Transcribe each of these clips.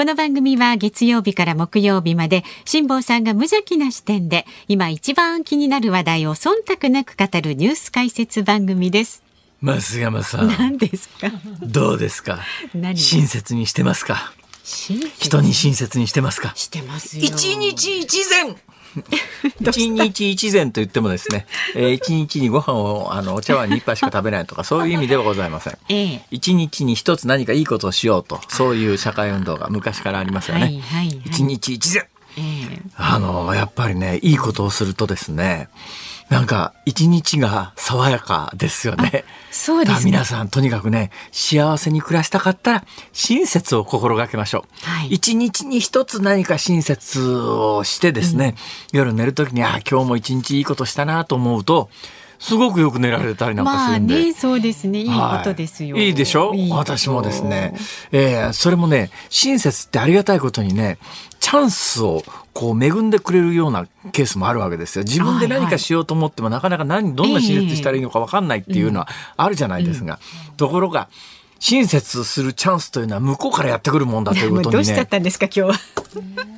この番組は月曜日から木曜日まで辛坊さんが無邪気な視点で今一番気になる話題を忖度なく語るニュース解説番組です。増山さん。何ですか？どうですか？親切にしてますか？人に親切にしてますか？してます一日一善 一日一善と言ってもですね、えー、一日にご飯をあのお茶碗に一杯しか食べないとかそういう意味ではございません。一、日に一つ何かいいことをしようとそういう社会運動が昔からありますよね。一、日一善、えー、あのやっぱりねいいことをするとですね。なんか一日が爽やかですよね。そうですね。皆さんとにかくね、幸せに暮らしたかったら親切を心がけましょう。はい、一日に一つ何か親切をしてですね、うん、夜寝る時に、あ今日も一日いいことしたなと思うと、すごくよく寝られたりなんかするんで。まあね、そうですね。いいことですよ。はい、いいでしょ？私もですね。えー、それもね、親切ってありがたいことにね、チャンスをこう恵んでくれるようなケースもあるわけですよ。自分で何かしようと思っても、なかなか何、どんな親切したらいいのか分かんないっていうのはあるじゃないですか。ところが、親切するチャンスというのは向こうからやってくるもんだということにね。どうしちゃったんですか今日は。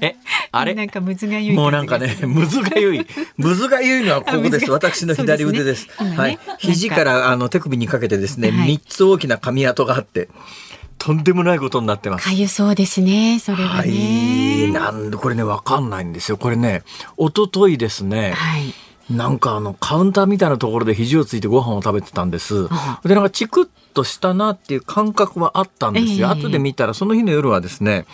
え、あれ？なんかむずがゆい。もうなんかね、むずがゆい。むずがゆいのはここです。私の左腕です。ね、はい。肘からあの手首にかけてですね、三、はい、つ大きな髪跡があって。とんでもないことになってます。かゆそうですね。それはね。はい。なんでこれねわかんないんですよ。これね、一昨日ですね。はい。なんかあのカウンターみたいなところで肘をついてご飯を食べてたんです。でなんかチクッとしたなっていう感覚はあったんですよ。えー、後で見たらその日の夜はですね。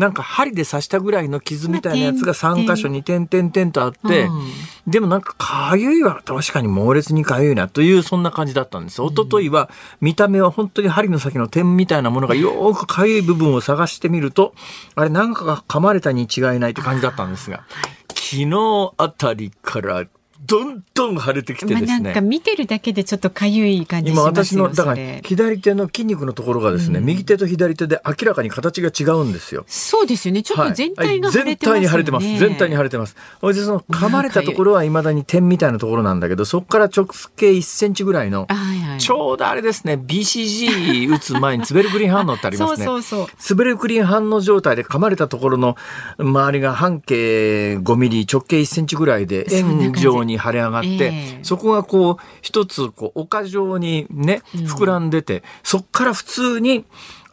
なんか針で刺したぐらいの傷みたいなやつが3箇所に点々点とあって、うん、でもなんかかゆいは確かに猛烈にかゆいなというそんな感じだったんです。一昨日は見た目は本当に針の先の点みたいなものがよくかゆい部分を探してみると、あれなんかが噛まれたに違いないって感じだったんですが、昨日あたりからどんどん腫れてきてですね。なんか見てるだけでちょっと痒い感じしますよ今私のだから左手の筋肉のところがですね、うん、右手と左手で明らかに形が違うんですよ。そうですよね。ちょっと全体が腫れてます、ねはい、全体に腫れてます。全体に腫れてます。それでその噛まれたところはいまだに点みたいなところなんだけど、そこから直径1センチぐらいの、はいはい、ちょうどあれですね、BCG 打つ前にツベルクリン反応ってありますね。そうそうそうツベルクリン反応状態で噛まれたところの周りが半径5ミリ、直径1センチぐらいで円状に腫れ上がって、そこがこう一つこう丘状にね膨らんでて、うん、そっから普通に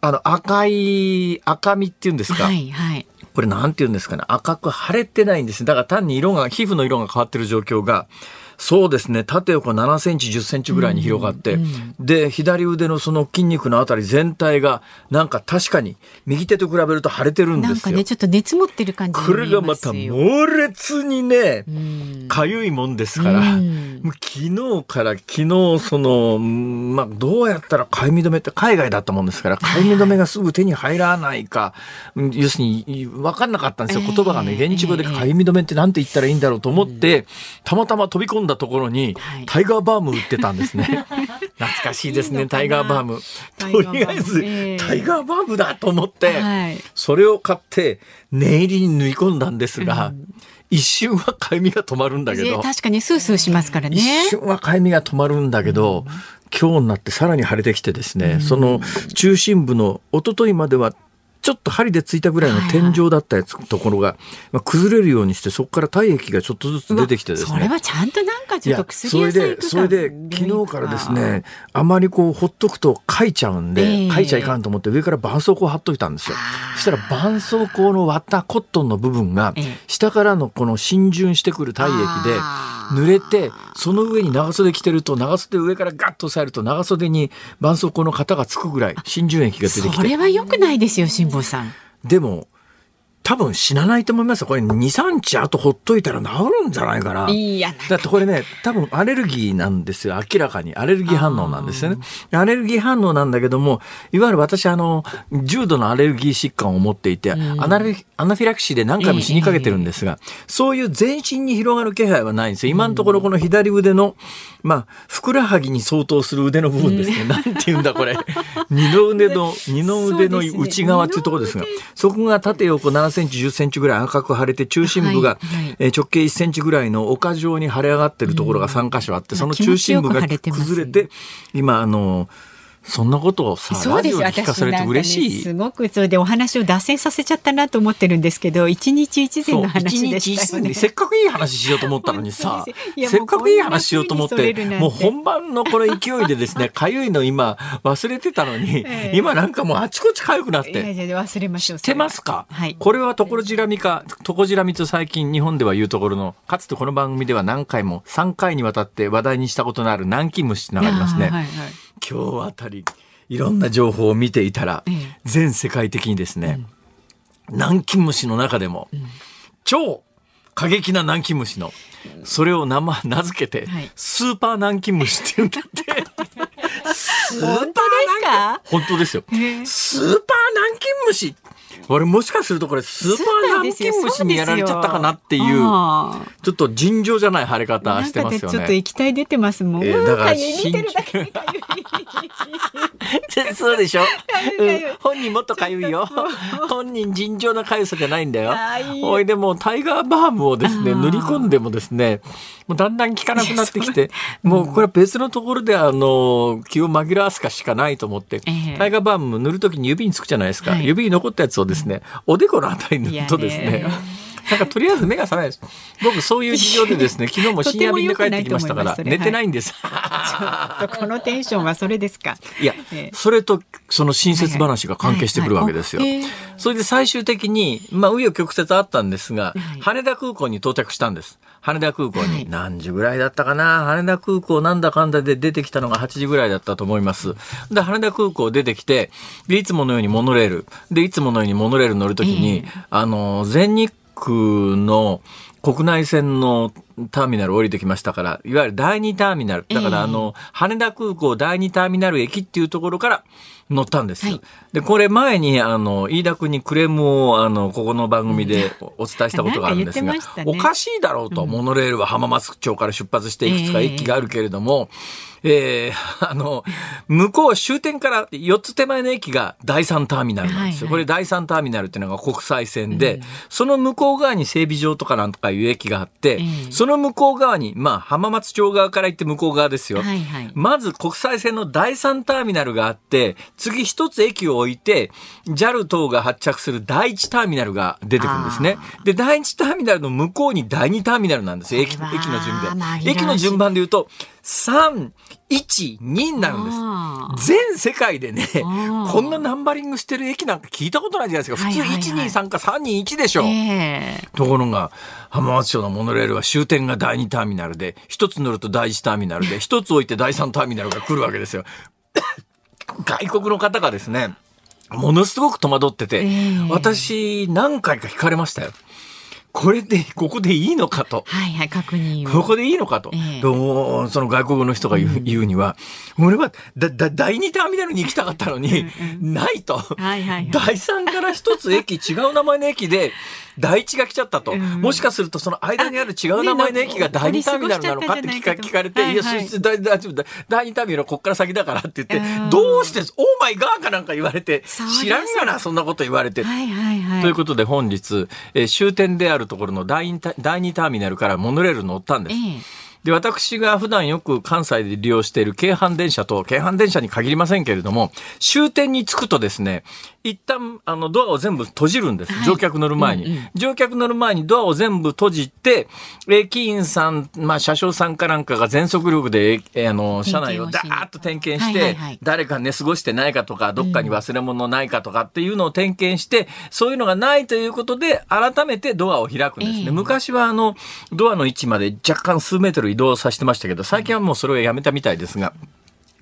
あの赤い赤みっていうんですか、はいはい、これなんて言うんですかね？赤く腫れてないんですだから単に色が皮膚の色が変わってる状況がそうですね。縦横7センチ10センチぐらいに広がって、うんうん、で左腕のその筋肉のあたり全体がなんか確かに右手と比べると腫れてるんですよ。なんかねちょっと熱持ってる感じこれがまた猛烈にねかゆ、いもんですから、うん、昨日から昨日そのまあどうやったらかゆみ止めって海外だったもんですからかゆみ止めがすぐ手に入らないか要するに分かんなかったんですよ。言葉がね現地語でかゆみ止めって何て言ったらいいんだろうと思って、たまたま飛び込んだところに、タイガーバーム売ってたんですね。懐かしいですね、タイガーバーム。とりあえず、タイガーバームだと思って、それを買って、念入りに縫い込んだんですが、一瞬はかゆみが止まるんだけど。確かにスースーしますからね。一瞬はかゆみが止まるんだけど、今日になってさらに腫れてきてですね、その中心部の一昨日まではちょっと針でついたぐらいの天井だったやつ、ところが、まあ、崩れるようにしてそこから体液がちょっとずつ出てきてですね。それはちゃんとなんかちょっと薬それでそれで昨日からですねあまりこうほっとくとかいちゃうんで、えー、かいちゃいかんと思って上から絆創膏を貼っといたんですよ。そしたら絆創膏の割ったコットンの部分が下からのこの浸潤してくる体液で濡れてその上に長袖着てると長袖上からガッと押さえると長袖に絆創膏の型がつくぐらい浸潤液が出てきて。それは良くないですよ辛坊さん。でも多分死なないと思いますこれ2、3日後ほっといたら治るんじゃないかな。いやだってこれね、多分アレルギーなんですよ。明らかに。アレルギー反応なんですよね。アレルギー反応なんだけども、いわゆる私、あの、重度のアレルギー疾患を持っていて、うん、アナフィラキシーで何回も死にかけてるんですが、えー、そういう全身に広がる気配はないんですよ。今のところこの左腕の、まあ、ふくらはぎに相当する腕の部分ですね。うん、なんて言うんだ、これ。二の腕の、二の腕の内側っていうところですが、そこが縦横7センチ、10センチぐらい赤く腫れて、中心部が、え直径1センチぐらいの丘状に腫れ上がってるところが3箇所あって、その中心部が崩れて、今、あの、そんなことをさ、そうです聞かされて嬉しい、ね、すごくそれでお話を脱線させちゃったなと思ってるんですけど、一日一善の話でしたよね。せっかくいい話しようと思ったのにさ、せっかくいい話しようと思って、もう本番のこの勢いでですね、かゆいの今忘れてたのに、えー、今なんかもうあちこちかゆくなって。いやいや忘れましょう。知ってますか、はい、これはところじらみか、とこじらみと最近日本では言うところの、かつてこの番組では何回も3回にわたって話題にしたことのある南京虫ってのがありますね。はいはい、今日あたり。いろんな情報を見ていたら、全世界的にですね、南京虫の中でも、超過激な南京虫の、それを名前名付けて、スーパー南京虫って言うんだって。本当ですか？本当ですよ。スーパー南京虫俺もしかするとこれスーパー南京虫にやられちゃったかなっていうちょっと尋常じゃない腫れ方してますよね。ちょっと液体出てますもん。えー、だから見てるだけ そうでしょ、うん、本人もっとかゆいよ。本人尋常なかゆさじゃないんだよ。おいでもタイガーバームをですね塗り込んでもですねもうだんだん効かなくなってきてもうこれは別のところであの気を紛らわすかしかないと思って、えー、タイガーバーム塗るときに指につくじゃないですか、はい、指に残ったやつをですねおでこのあたりに塗るとですねなんかとりあえず目が覚めないです。僕そういう事情でですね、昨日も深夜便で帰ってきましたから、寝てないんです。このテンションはそれですか。いや、それとその親切話が関係してくるわけですよ。それで最終的に、まあ、紆余曲折あったんですが、羽田空港に到着したんです。羽田空港に何時ぐらいだったかな、羽田空港なんだかんだで出てきたのが8時ぐらいだったと思います。で、羽田空港出てきて、で、いつものようにモノレール、で、いつものようにモノレール乗るときに、あの、全日の国内線のターミナル降りてきましたから、いわゆる第2ターミナル。だから、あの、羽田空港第2ターミナル駅っていうところから乗ったんです。はい、で、これ前に、あの、飯田君にクレームを、あの、ここの番組でお伝えしたことがあるんですが、ね、おかしいだろうと、モノレールは浜松町から出発していくつか駅があるけれども、えー、あの、向こう終点から4つ手前の駅が第3ターミナルなんですよ。はいはい、これ第3ターミナルっていうのが国際線で、うん、その向こう側に整備場とかなんとかいう駅があって、うん、その向こう側に、まあ、浜松町側から行って向こう側ですよ。はいはい、まず国際線の第3ターミナルがあって、次一つ駅を置いて、JAL 等が発着する第1ターミナルが出てくるんですね。で、第1ターミナルの向こうに第2ターミナルなんですよ。駅駅の順番。駅の順番で言うと、3、1、2になるんです。全世界でね、こんなナンバリングしてる駅なんか聞いたことないじゃないですか。普通1、2、3か3、2、1でしょ。えー、ところが、浜松町のモノレールは終点が第2ターミナルで、一つ乗ると第1ターミナルで、一つ置いて第3ターミナルが来るわけですよ。外国の方がですね、ものすごく戸惑ってて、えー、私何回か聞かれましたよ。これで、ここでいいのかと。はいはい、確認ここでいいのかと。えー、その外国の人が言ううん、言うには、俺はだ、だ、第二ターミナルに行きたかったのに、ないと。はいはいはい、第三から一つ駅、違う名前の駅で、第一が来ちゃったと、うん、もしかするとその間にある違う名前の駅が第二ターミナルなのかって聞か聞かれて、いや、大丈夫だ、第二ターミナルはこっから先だからって言って、どうして、オーマイガーかなんか言われて、知らんがな、そんなこと言われて。はいはいはい、ということで本日、えー、終点であるところの第二ターミナルからモノレール乗ったんです。えーで、私が普段よく関西で利用している京阪電車と、京阪電車に限りませんけれども、終点に着くとですね、一旦、あの、ドアを全部閉じるんです。はい、乗客乗る前に、うんうん。乗客乗る前にドアを全部閉じて、駅員さん、まあ、車掌さんかなんかが全速力で、えあの、車内をダーッと点検して、はいはいはい、誰か寝過ごしてないかとか、どっかに忘れ物ないかとかっていうのを点検して、そういうのがないということで、改めてドアを開くんですね。えー、昔は、あの、ドアの位置まで若干数メートル移動させてましたけど、最近はもうそれをやめたみたいですが、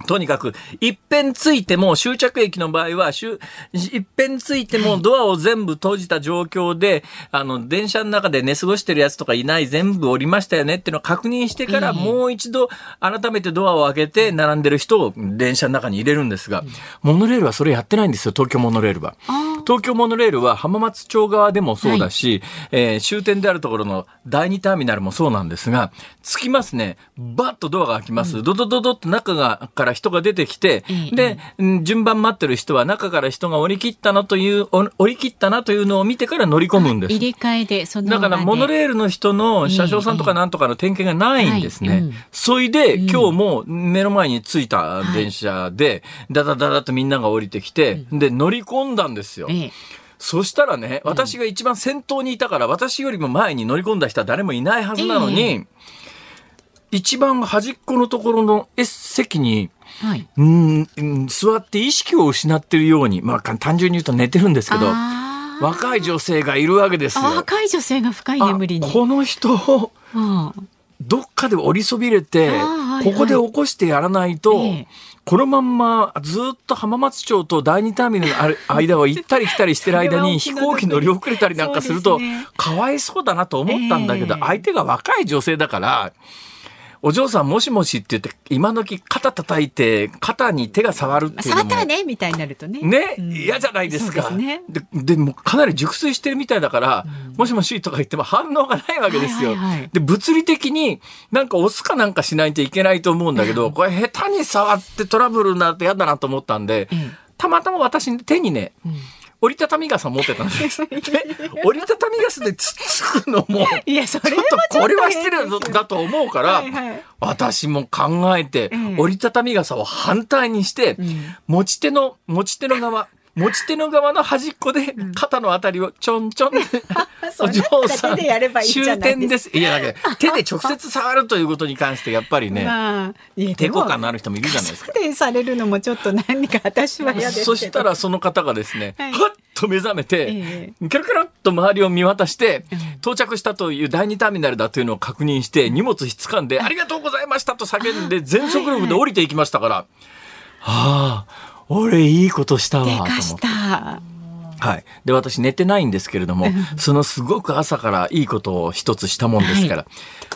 とにかく、一遍ついても、終着駅の場合は、一遍ついてもドアを全部閉じた状況で、あの、電車の中で寝過ごしてるやつとかいない、全部降りましたよねっていうのを確認してから、もう一度、改めてドアを開けて、並んでる人を電車の中に入れるんですが、モノレールはそれやってないんですよ、東京モノレールは。東京モノレールは浜松町側でもそうだし、はい、えー、終点であるところの第二ターミナルもそうなんですが、着きますね、バッとドアが開きます。ドドドドって中が、から人が出てきて、で、順番待ってる人は中から人が降り切ったなという、降り切ったなというのを見てから乗り込むんです。入れ替えで、そのだからモノレールの人の車掌さんとかなんとかの点検がないんですね。それで、今日も目の前に着いた電車で、だだだだとみんなが降りてきて、で、乗り込んだんですよ。そしたらね、私が一番先頭にいたから、私よりも前に乗り込んだ人は誰もいないはずなのに、一番端っこのところの席に、はい、うん座って意識を失っているように、まあ、単純に言うと寝てるんですけど若い女性がいるわけですよ。若い女性が深い眠りに。この人、どっかで降りそびれて、ここで起こしてやらないと、このまんまずっと浜松町と第二ターミナルの 間を行ったり来たりしてる間に飛行機乗り遅れたりなんかすると、かわいそうだなと思ったんだけど、相手が若い女性だから、お嬢さんもしもしって言って、今時肩叩いて、肩に手が触るっていう。触ったわねみたいになるとね。ね、嫌、うん、じゃないですか。ね、ででもかなり熟睡してるみたいだから、うん、もしもしとか言っても反応がないわけですよ。はいはいはい、で、物理的になんか押すかなんかしないといけないと思うんだけど、これ下手に触ってトラブルになると嫌だなと思ったんで、たまたま私手にね、折りたたみ傘持ってたんです 折りたたみ傘でつつくのも いやそれはちょっとこれは失礼だと思うから、私も考えて、折りたたみ傘を反対にして、うん、持ち手の持ち手の側持ち手の側の端っこで肩のあたりをちょんちょん、うん、お嬢さん終点です。いやだけど手で直接触るということに関してやっぱりね、まあ、抵抗感のある人もいるじゃないですか。されるのもちょっと何か私は嫌ですそしたらその方がですね、はい、はっと目覚めて、えー、キャラキャラっと周りを見渡して、到着したという第二ターミナルだというのを確認して荷物ひつかんで、ありがとうございましたと叫んで全速力で降りていきましたから、はあ俺いいことしたわと思って。はい。で、私寝てないんですけれども、そのすごく朝からいいことを一つしたもんですから、はい、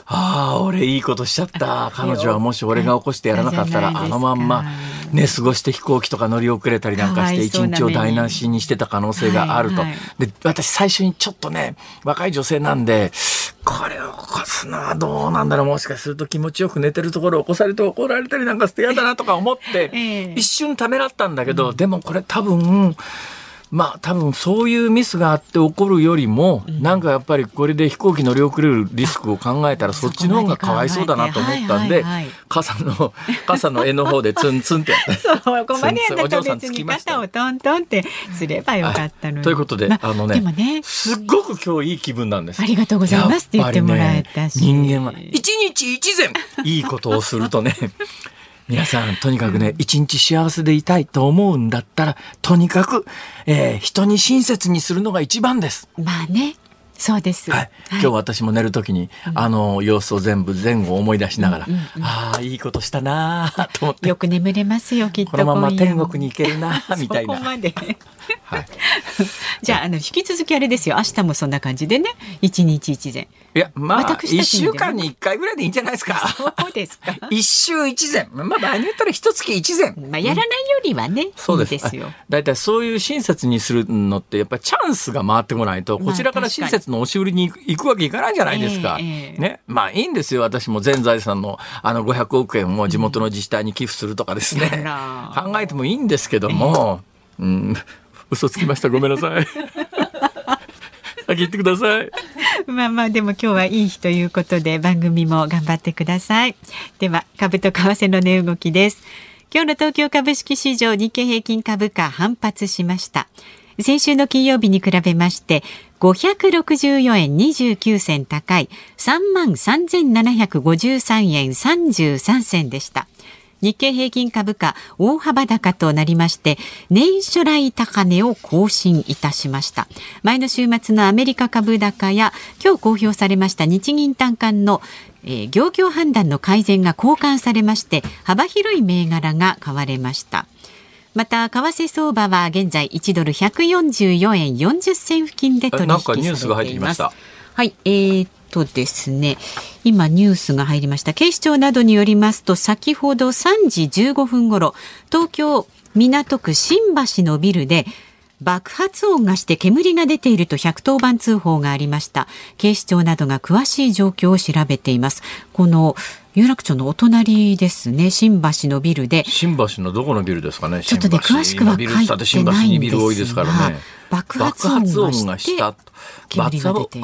ああ、俺いいことしちゃった。彼女はもし俺が起こしてやらなかったら、あのまんま寝過ごして飛行機とか乗り遅れたりなんかして、一日を台無しにしてた可能性があると。で、私最初にちょっとね、若い女性なんで、これを起こすのはどうなんだろう。もしかすると気持ちよく寝てるところを起こされて怒られたりなんかして嫌だなとか思って、一瞬ためらったんだけど、でもこれ多分、まあ多分そういうミスがあって起こるよりも、うん、なんかやっぱりこれで飛行機乗り遅れるリスクを考えたらそっちの方がかわいそうだなと思ったんで、傘の傘の絵の方でツンツンってやってそうこまでやったら別に肩をトントンってすればよかったのに、ということで、まあのねね。すっごく今日いい気分なんです。ありがとうございますって言ってもらえたし、ね、人間は一日一善いいことをするとね皆さん、とにかくね、一日幸せでいたいと思うんだったら、とにかく、えー、人に親切にするのが一番です。まあね。そうです、はい、今日私も寝るときに、あの様子を全部前後思い出しながら、うんうんうん、ああいいことしたなと思って。よく眠れますよきっと。このまま天国に行けるなみたいな。はい、じゃああの引き続きあれですよ明日もそんな感じでね一日一善。いや、まあ、一週間に一回ぐらいでいいんじゃないですか。そうですか？一週一善。まあ、場合によったら一月一善。まあ、やらないよりはね、うん、そうですよ。だいたいそういう親切にするのって、やっぱりチャンスが回ってこないと、こちらから親切の押し売りに行くわけいかないじゃないですか。えーえー、ね。まあ、いいんですよ。私も全財産の、あの、500億円を地元の自治体に寄付するとかですね。うん、考えてもいいんですけども、えー、うん、嘘つきました。ごめんなさい。先言ってください。まあまあでも今日はいい日ということで番組も頑張ってください。では株と為替の値動きです。今日の東京株式市場日経平均株価反発しました。先週の金曜日に比べまして564円29銭高い3万3753円33銭でした。日経平均株価大幅高となりまして年初来高値を更新いたしました。前の週末のアメリカ株高や今日公表されました日銀短観のえー、業況判断の改善が交換されまして幅広い銘柄が買われました。また為替相場は現在1ドル144円40銭付近で取引されていますはい、えー、とですね。今ニュースが入りました。警視庁などによりますと先ほど3時15分ごろ東京港区新橋のビルで爆発音がして煙が出ていると110番通報がありました。警視庁などが詳しい状況を調べています。この有楽町のお隣ですね。新橋のビルで。新橋のどこのビルですかね？ちょっとね詳しくは書いてないんですが爆発音がした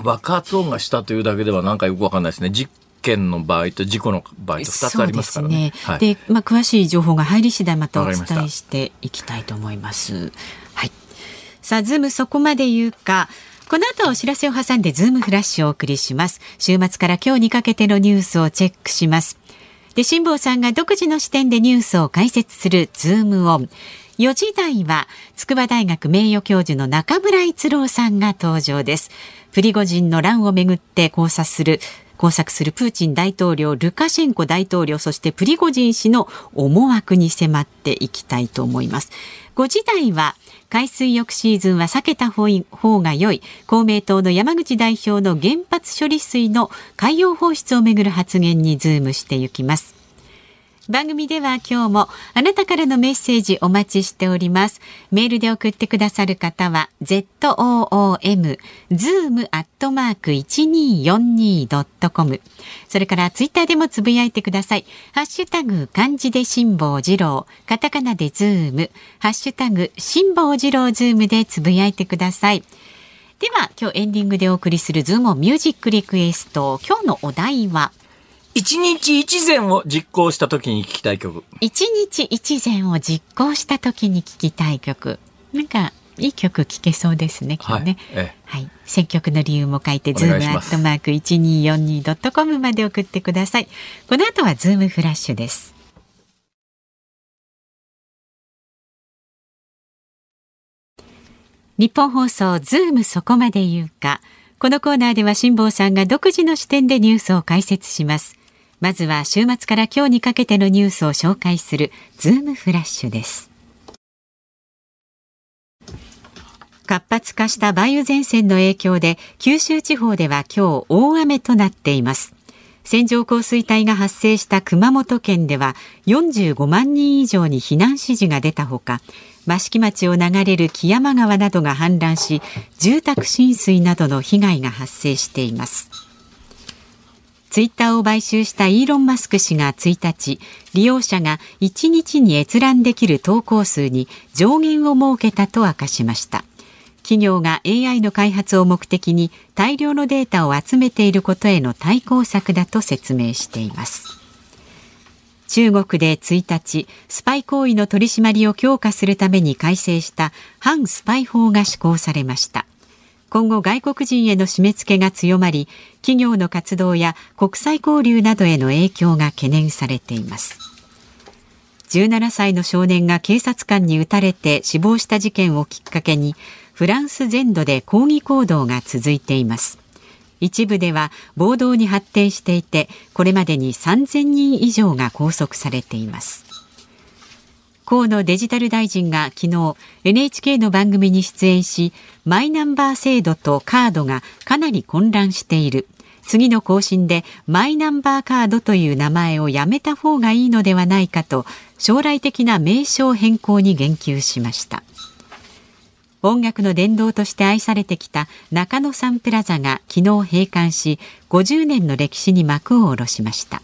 爆発音がしたというだけではなんかよくわかんないですね実験の場合と事故の場合と2つありますからね。で、ねはい、まあ詳しい情報が入り次第またお伝えしていきたいと思います。はい。さあ、ズームそこまで言うか。この後お知らせを挟んでズームフラッシュをお送りします。週末から今日にかけてのニュースをチェックします。で、辛坊さんが独自の視点でニュースを解説するズームオン。4時台は筑波大学名誉教授の中村逸郎さんが登場です。プリゴジンの乱をめぐって考察する工作するプーチン大統領ルカシェンコ大統領そしてプリゴジン氏の思惑に迫っていきたいと思います5時台は海水浴シーズンは避けた方が良い公明党の山口代表の原発処理水の海洋放出をめぐる発言にズームしていきます番組では今日もあなたからのメッセージお待ちしております。メールで送ってくださる方は zoom zoom アットマーク 1242.com それからツイッターでもつぶやいてください。ハッシュタグ漢字で辛坊治郎カタカナでズームハッシュタグ辛坊治郎ズームでつぶやいてください。では今日エンディングでお送りするズームミュージックリクエスト今日のお題は一日一善を実行した時に聞きたい曲。一日一善を実行した時に聞きたい曲。なんか、いい曲聴けそうですね、今日ね。はい、はい。選曲の理由も書いて、ズームアットマーク 1242.com まで送ってください。この後はズームフラッシュです。ニッポン放送ズームそこまで言うか。このコーナーでは辛坊さんが独自の視点でニュースを解説します。まずは週末から今日にかけてのニュースを紹介するズームフラッシュです。活発化した梅雨前線の影響で九州地方では今日大雨となっています。線状降水帯が発生した熊本県では45万人以上に避難指示が出たほか益城町を流れる木山川などが氾濫し住宅浸水などの被害が発生しています。ツイッターを買収したイーロン・マスク氏が1日、利用者が1日に閲覧できる投稿数に上限を設けたと明かしました。企業が AI の開発を目的に大量のデータを集めていることへの対抗策だと説明しています。中国で1日、スパイ行為の取り締まりを強化するために改正した反スパイ法が施行されました。今後外国人への締め付けが強まり企業の活動や国際交流などへの影響が懸念されています。17歳の少年が警察官に撃たれて死亡した事件をきっかけにフランス全土で抗議行動が続いています。一部では暴動に発展していてこれまでに3000人以上が拘束されています。河野デジタル大臣が昨日 NHK の番組に出演しマイナンバー制度とカードがかなり混乱している。次の更新でマイナンバーカードという名前をやめた方がいいのではないかと将来的な名称変更に言及しました。音楽の殿堂として愛されてきた中野サンプラザが昨日閉館し50年の歴史に幕を下ろしました。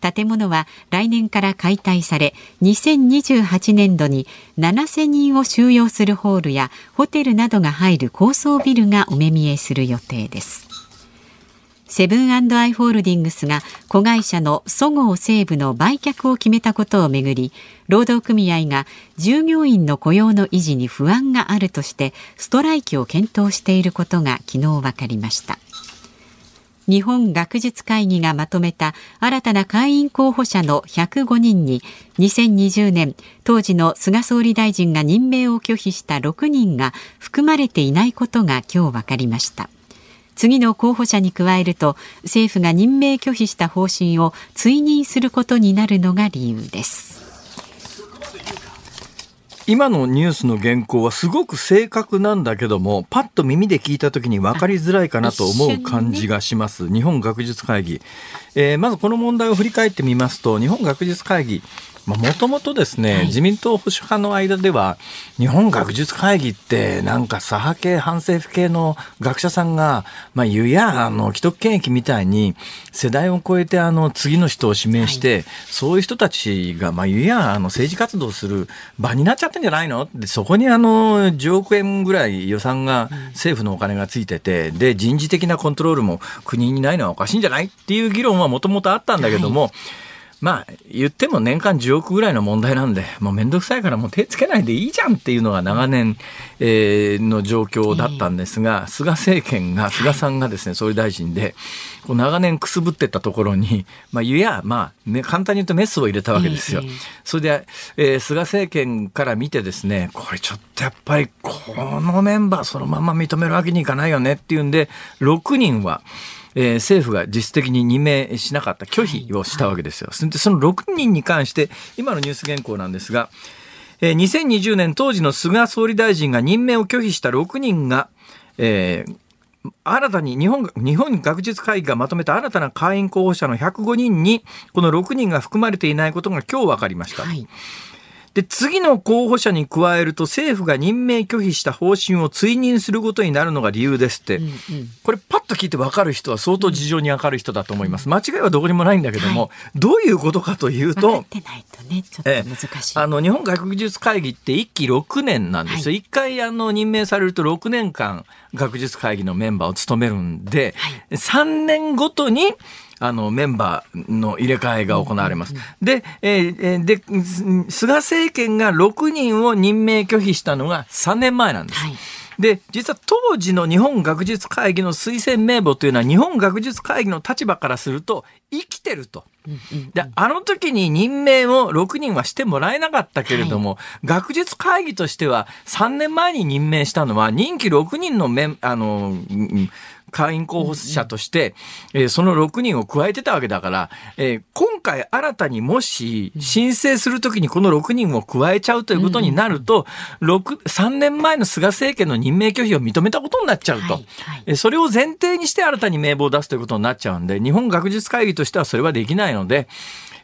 建物は来年から解体され2028年度に7000人を収容するホールやホテルなどが入る高層ビルがお目見えする予定です。セブンアイ・ホールディングスが子会社のそごう・西武の売却を決めたことをめぐり労働組合が従業員の雇用の維持に不安があるとしてストライキを検討していることが昨日分かりました。日本学術会議がまとめた新たな会員候補者の105人に2020年当時の菅総理大臣が任命を拒否した6人が含まれていないことが今日分かりました。次の候補者に加えると政府が任命拒否した方針を追認することになるのが理由です。今のニュースの原稿はすごく正確なんだけどもパッと耳で聞いた時に分かりづらいかなと思う感じがします、ね、日本学術会議、えー、まずこの問題を振り返ってみますと日本学術会議もともとですね、はい、自民党保守派の間では、日本学術会議って、なんか左派系、反政府系の学者さんが、まあ、言うや、あの、既得権益みたいに、世代を超えて、あの、次の人を指名して、はい、そういう人たちが、まあ、言うや、あの、政治活動する場になっちゃってんじゃないの？で、そこにあの、10億円ぐらい予算が、政府のお金がついてて、で、人事的なコントロールも国にないのはおかしいんじゃない？っていう議論はもともとあったんだけども、はいまあ、言っても年間10億ぐらいの問題なんで、もうめんどくさいからもう手つけないでいいじゃんっていうのが長年、えー、の状況だったんですが、菅政権が、菅さんがですね、総理大臣で、こう長年くすぶってたところに、まあ、ゆや、まあ、ね、簡単に言うとメスを入れたわけですよ。それで、えー、菅政権から見てですね、これちょっとやっぱり、このメンバーそのまま認めるわけにいかないよねっていうんで、6人は、えー、政府が実質的に任命しなかった拒否をしたわけですよ。はい、その6人に関して今のニュース原稿なんですが、えー、2020年当時の菅総理大臣が任命を拒否した6人が、えー新たに日本日本学術会議がまとめた新たな会員候補者の105人にこの6人が含まれていないことが今日分かりました。はいで、次の候補者に加えると政府が任命拒否した方針を追認することになるのが理由ですって、うんうん、これパッと聞いて分かる人は相当事情に明るい人だと思います。間違いはどこにもないんだけども、はい、どういうことかというと、あの、日本学術会議って1期6年なんです。よ。はい、1回あの任命されると6年間学術会議のメンバーを務めるんで、はい、3年ごとにあの、メンバーの入れ替えが行われます。で、えー、で、菅政権が6人を任命拒否したのが3年前なんです。はいで、実は当時の日本学術会議の推薦名簿というのは日本学術会議の立場からすると生きてると。で、あの時に任命を6人はしてもらえなかったけれども、はい、学術会議としては3年前に任命したのは任期6人のメン、あの、会員候補者として、えー、その6人を加えてたわけだから、えー、今回新たにもし申請するときにこの6人を加えちゃうということになると、6 3年前の菅政権の任命拒否を認めたことになっちゃうと、はい。はい、それを前提にして新たに名簿を出すということになっちゃうんで、日本学術会議としてはそれはできないので、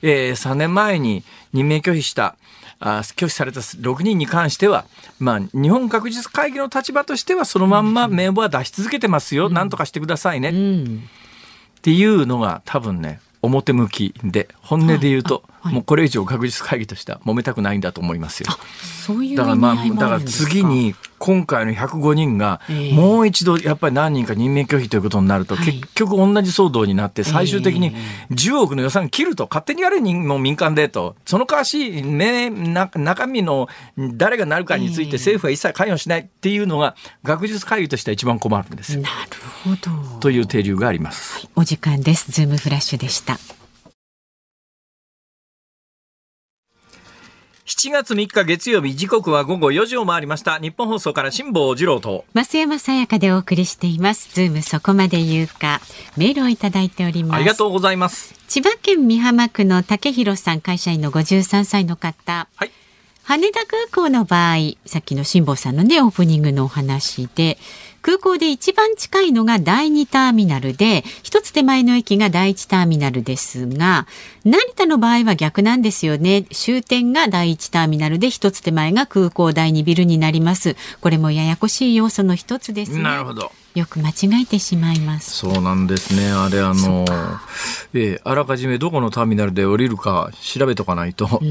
えー、3年前に任命拒否したあ拒否された6人に関しては、まあ、日本学術会議の立場としてはそのまんま名簿は出し続けてますよ、うん、なんとかしてくださいね、うん、っていうのが多分ね表向きで本音で言うと、はい、もうこれ以上学術会議としては揉めたくないんだと思いますよ。そういうだからまあだから次に今回の105人がもう一度やっぱり何人か任命拒否ということになると、結局同じ騒動になって最終的に10億の予算切ると勝手にやれも民間でとその代わし中身の誰がなるかについて政府は一切関与しないっていうのが学術会議としては一番困るんですなるほど。という定流があります。お時間です。ズームフラッシュでした7月3日月曜日時刻は午後4時を回りました。ニッポン放送から辛坊治郎と。増山さやかでお送りしています。ズームそこまで言うか。メールをいただいております。ありがとうございます。千葉県美浜区の竹弘さん会社員の53歳の方。はい。羽田空港の場合さっきの辛坊さんのねオープニングのお話で空港で一番近いのが第2ターミナルで、一つ手前の駅が第1ターミナルですが、成田の場合は逆なんですよね。終点が第1ターミナルで、一つ手前が空港第2ビルになります。これもややこしい要素の一つですね。なるほど。よく間違えてしまいます。そうなんですね。あれ、あの、えー、あらかじめどこのターミナルで降りるか調べとかないと、うん、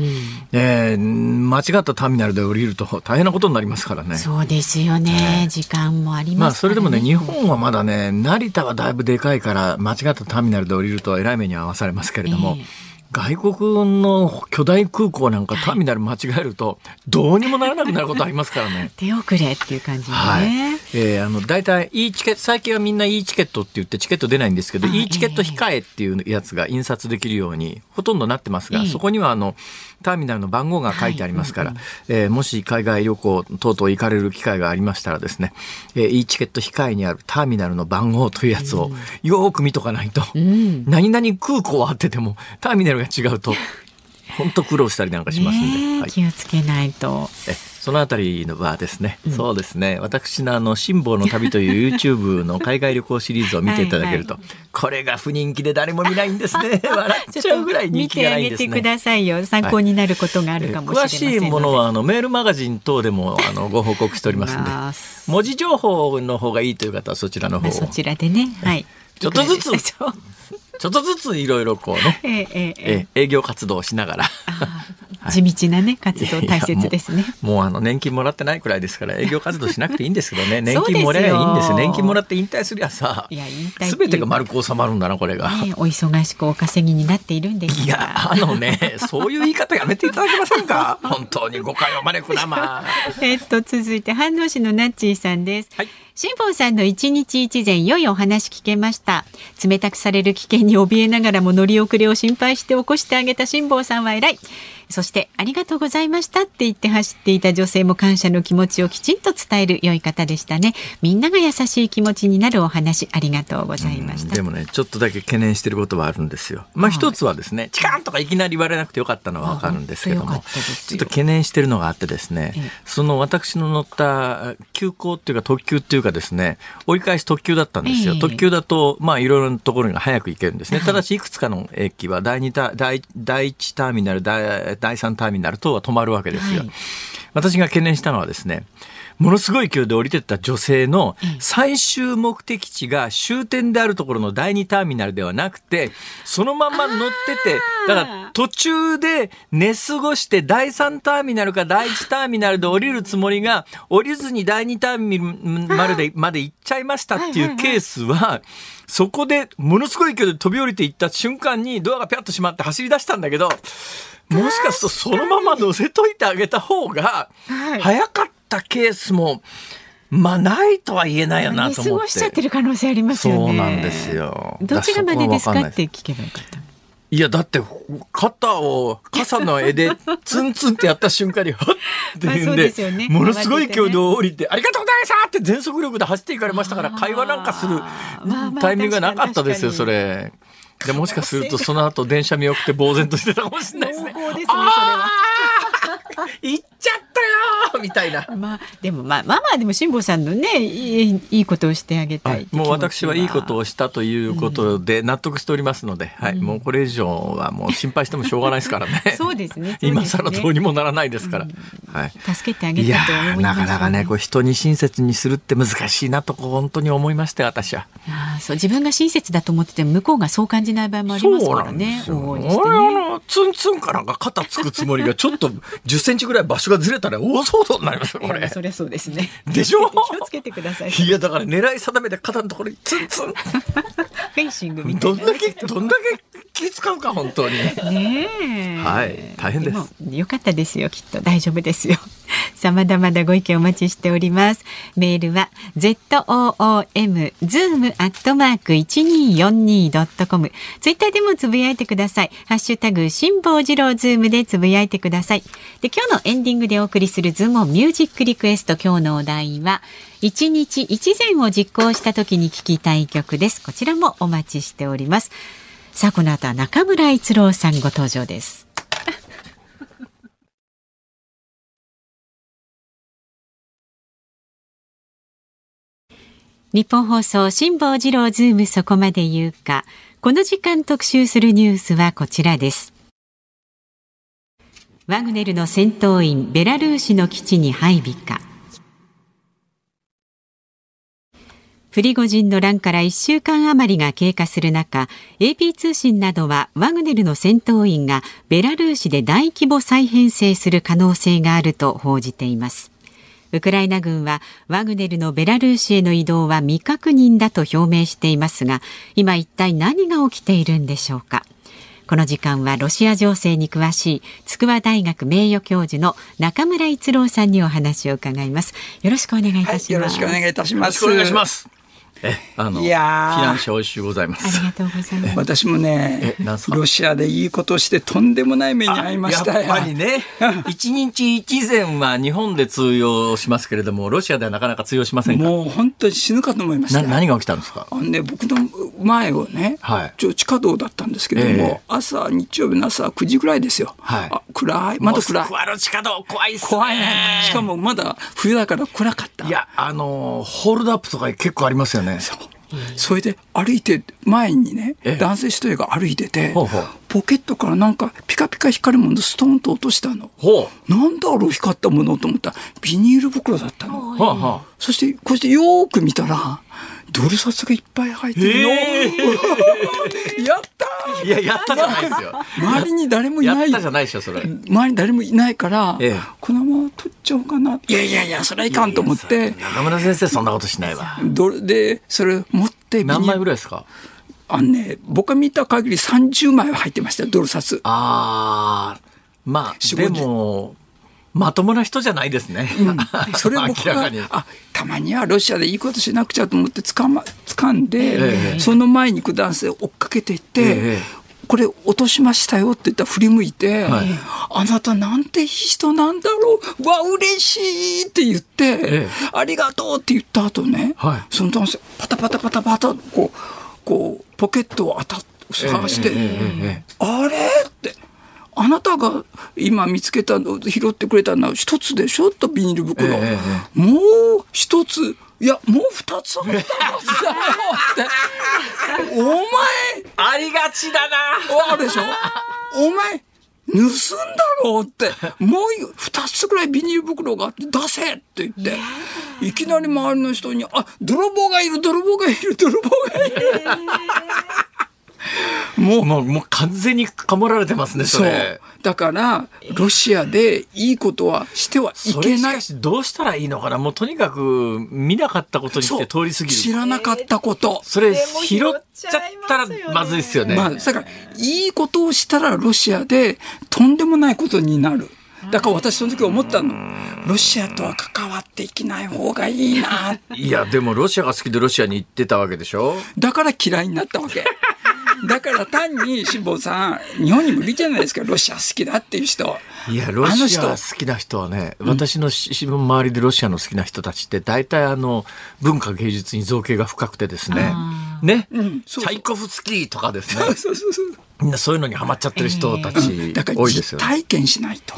えー、間違ったターミナルで降りると大変なことになりますからね。そうですよね。えー、時間もあります、ね、まあ、それでもね、日本はまだね、成田はだいぶでかいから、間違ったターミナルで降りるとえらい目に遭わされますけれども、えー外国の巨大空港なんかターミナル間違えるとどうにもならなくなることありますからね。手遅れっていう感じね。はい。えー、あの大体 E チケット最近はみんな E チケットって言ってチケット出ないんですけど E チケット控えっていうやつが印刷できるようにほとんどなってますが、そこにはあのターミナルの番号が書いてありますから、はいうんうん、えー、もし海外旅行等々行かれる機会がありましたらですね、えー、E チケット控えにあるターミナルの番号というやつをよく見とかないと、うん、何々空港はあっててもターミナルが違うと。本当苦労したりなんかしますんで、はい、気をつけないと。えそのあたりのはですね、うん、そうですね。私のあの辛抱の旅という YouTube の海外旅行シリーズを見ていただけると。はい、これが不人気で誰も見ないんですね。笑っちゃうぐらい人気がないんですね。見てあげてくださいよ。参考になることがあるかもしれません、はい、詳しいものはあのメールマガジン等でもあのご報告しておりますので。文字情報の方がいいという方はそちらの方を。そちらでね。はい。ちょっとずつ ちょっとずついろいろこうね、えー、えー、営業活動をしながら。地道なね活動大切ですね。もうあの年金もらってないくらいですから営業活動しなくていいんですけどね。年金もらえばいいんです年金もらって引退すりゃさいや引退すべてが丸く収まるんだなこれが、ね、お忙しくお稼ぎになっているんですいやあのねそういう言い方やめていただけませんか？本当に誤解を招くなまえっと続いて飯能市のナッチーさんです、はい辛坊さんの一日一善良いお話聞けました。冷たくされる危険に怯えながらも乗り遅れを心配して起こしてあげた辛坊さんは偉い。そしてありがとうございましたって言って走っていた女性も感謝の気持ちをきちんと伝える良い方でしたね。みんなが優しい気持ちになるお話ありがとうございました。でもねちょっとだけ懸念してることはあるんですよ。まあ一つはですね、チカンとかいきなり言われなくてよかったのはわかるんですけどもちょっと懸念してるのがあってですね、その私の乗った急行っていうか特急っていうかですね折り返し特急だったんですよ、特急だとまあいろいろなところに早く行けるんですね、ただしいくつかの駅は第2タ第第1ターミナル第第3ターミナル等は止まるわけですよ。はい、私が懸念したのはですね、ものすごい勢いで降りてった女性の最終目的地が終点であるところの第2ターミナルではなくて、そのまま乗ってて、だから途中で寝過ごして第3ターミナルか第1ターミナルで降りるつもりが、降りずに第2ターミナルでまで行っちゃいましたっていうケースは、そこでものすごい勢いで飛び降りていった瞬間にドアがピャッと閉まって走り出したんだけど、もしかするとそのまま乗せといてあげた方が早かったケースも、まあないとは言えないよなと思って。過ごしちゃってる可能性ありますよね。そうなんですよ。どちらまでですかって聞けばよかった。いや、だって、肩を傘の絵で ツンツンってやった瞬間に、はっって言うんで、ね、ものすごい勢いで降りて、ありがとうございましたって全速力で走っていかれましたから、会話なんかするタイミングがなかったですよ、それ。でもしかするとその後電車見送って呆然としてたかもしれないですね。ですね、それは。行っちゃったよみたいな。まあでもまあまあまあでも辛坊さんのねいいいいことをしてあげたいもう私はいいことをしたということで納得しておりますので、うん、はい、もうこれ以上はもう心配してもしょうがないですから ね。そうですね。今更どうにもならないですから。うん、はい。助けてあげたと思います、ね、なかなかねこう人に親切にするって難しいなと本当に思いました私は。あそう自分が親切だと思ってて向こうがそう感じない場合もありますからね。そうなんですよ。ね、あのツンツンかなんか肩つくつもりがちょっと10センチぐらい場所がずれたら大騒動になりますよ、これ。それそうですね。でしょ？気をつけてください。いや、だから狙い定めで肩のところにツンツン。フェンシングみたいな。どんだけ、どんだけ気使うか、本当に。ねはい、大変です。よかったですよ、きっと大丈夫ですよ。さあ、まだまだご意見お待ちしております。メールは z o o m zoom アットマーク一二四二ドットコム。ツイッターでもつぶやいてください。ハッシュタグ辛坊治郎ズームでつぶやいてください。で、今日のエンディングでお送りするズームミュージックリクエスト。今日のお題は一日一善を実行した時に聞きたい曲です。こちらもお待ちしております。さあ、この後は中村逸郎さんご登場です。日本放送辛坊治郎ズームそこまで言うか。この時間特集するニュースはこちらです。ワグネルの戦闘員ベラルーシの基地に配備か。プリゴジンの乱から1週間余りが経過する中 AP 通信などはワグネルの戦闘員がベラルーシで大規模再編成する可能性があると報じていますウクライナ軍はワグネルのベラルーシへの移動は未確認だと表明していますが今一体何が起きているんでしょうか。この時間はロシア情勢に詳しい筑波大学名誉教授の中村逸郎さんにお話を伺います。よろしくお願いいたします、はい、よろしくお願いいたします。よろしくお願いします。え、あの、いやフィナンシェ美味しゅうございます。ありがとうございます。私もね、ロシアでいいことしてとんでもない目に遭いましたやっぱりね、一日一善は日本で通用しますけれども、ロシアではなかなか通用しませんもう本当に死ぬかと思いました。何が起きたんですか？あのね、僕の前をね、はい、地下道だったんですけれども、えー、朝、日曜日の朝9時ぐらいですよ。はい、あ暗い、まだ暗い。モの地下道怖いっすね。怖いね。しかもまだ冬だから暗かった。いや、あの、ホールドアップとか結構ありますよね。そうそれで歩いて前にね男性一人が歩いててポケットからなんかピカピカ光るものストーンと落としたの。なんだろう光ったものと思った。らビニール袋だったの。そしてこうしてよく見たらドル札がいっぱい入ってるの。やったいや、やったじゃないですよ。周りに誰もいない。やったじゃないでしょ、それ。周りに誰もいないから、ええ、このまま取っちゃおうかな。いやいやいや、それはいかんと思って。中村先生、そんなことしないわ。で、それ持って何枚ぐらいですか？あのね、僕が見た限り30枚は入ってました、ドル札。ああ。まあ、でも、まともな人じゃないですね。うん、それ僕があたまにはロシアでいいことしなくちゃと思ってつかま掴んで、えー、その前に行く男性を追っかけていって、えーこれ落としましたよって言ったら振り向いて、はい、あなたなんていい人なんだろう。わ嬉しいって言って、ええ、ありがとうって言った後ね、はい、その男性パタパタパタパタこうこうポケットを当た探して、え、あれ？ってあなたが今見つけたの拾ってくれたのは一つでしょ？とビニール袋、えー、もう一つ？いやもう二つあったんって。お前！ありがちだな。あるでしょ？お前盗んだろうって。もう二つぐらいビニール袋があって出せって言って。いきなり周りの人に「あ泥棒がいる泥棒がいる泥棒がいる」もう、もう、もう完全にかもられてますね、それ。だから、ロシアでいいことはしてはいけない。しどうしたらいいのかなもうとにかく見なかったことにして通り過ぎる。知らなかったこと。それ拾っちゃったらまずいですよね。まあ、だから、いいことをしたらロシアでとんでもないことになる。だから私その時思ったの。ロシアとは関わっていけない方がいいな。いや、でもロシアが好きでロシアに行ってたわけでしょだから嫌いになったわけ。だから単に辛坊さん日本に無理じゃないですか。ロシア好きだっていう人。いやロシア好きな人はね私の新聞周りでロシアの好きな人たちって大体あの文化芸術に造形が深くてですね。ね、うん、チャイコフスキーとかですね。みんなそういうのにはまっちゃってる人たち多いですよ、ね、体験しないと。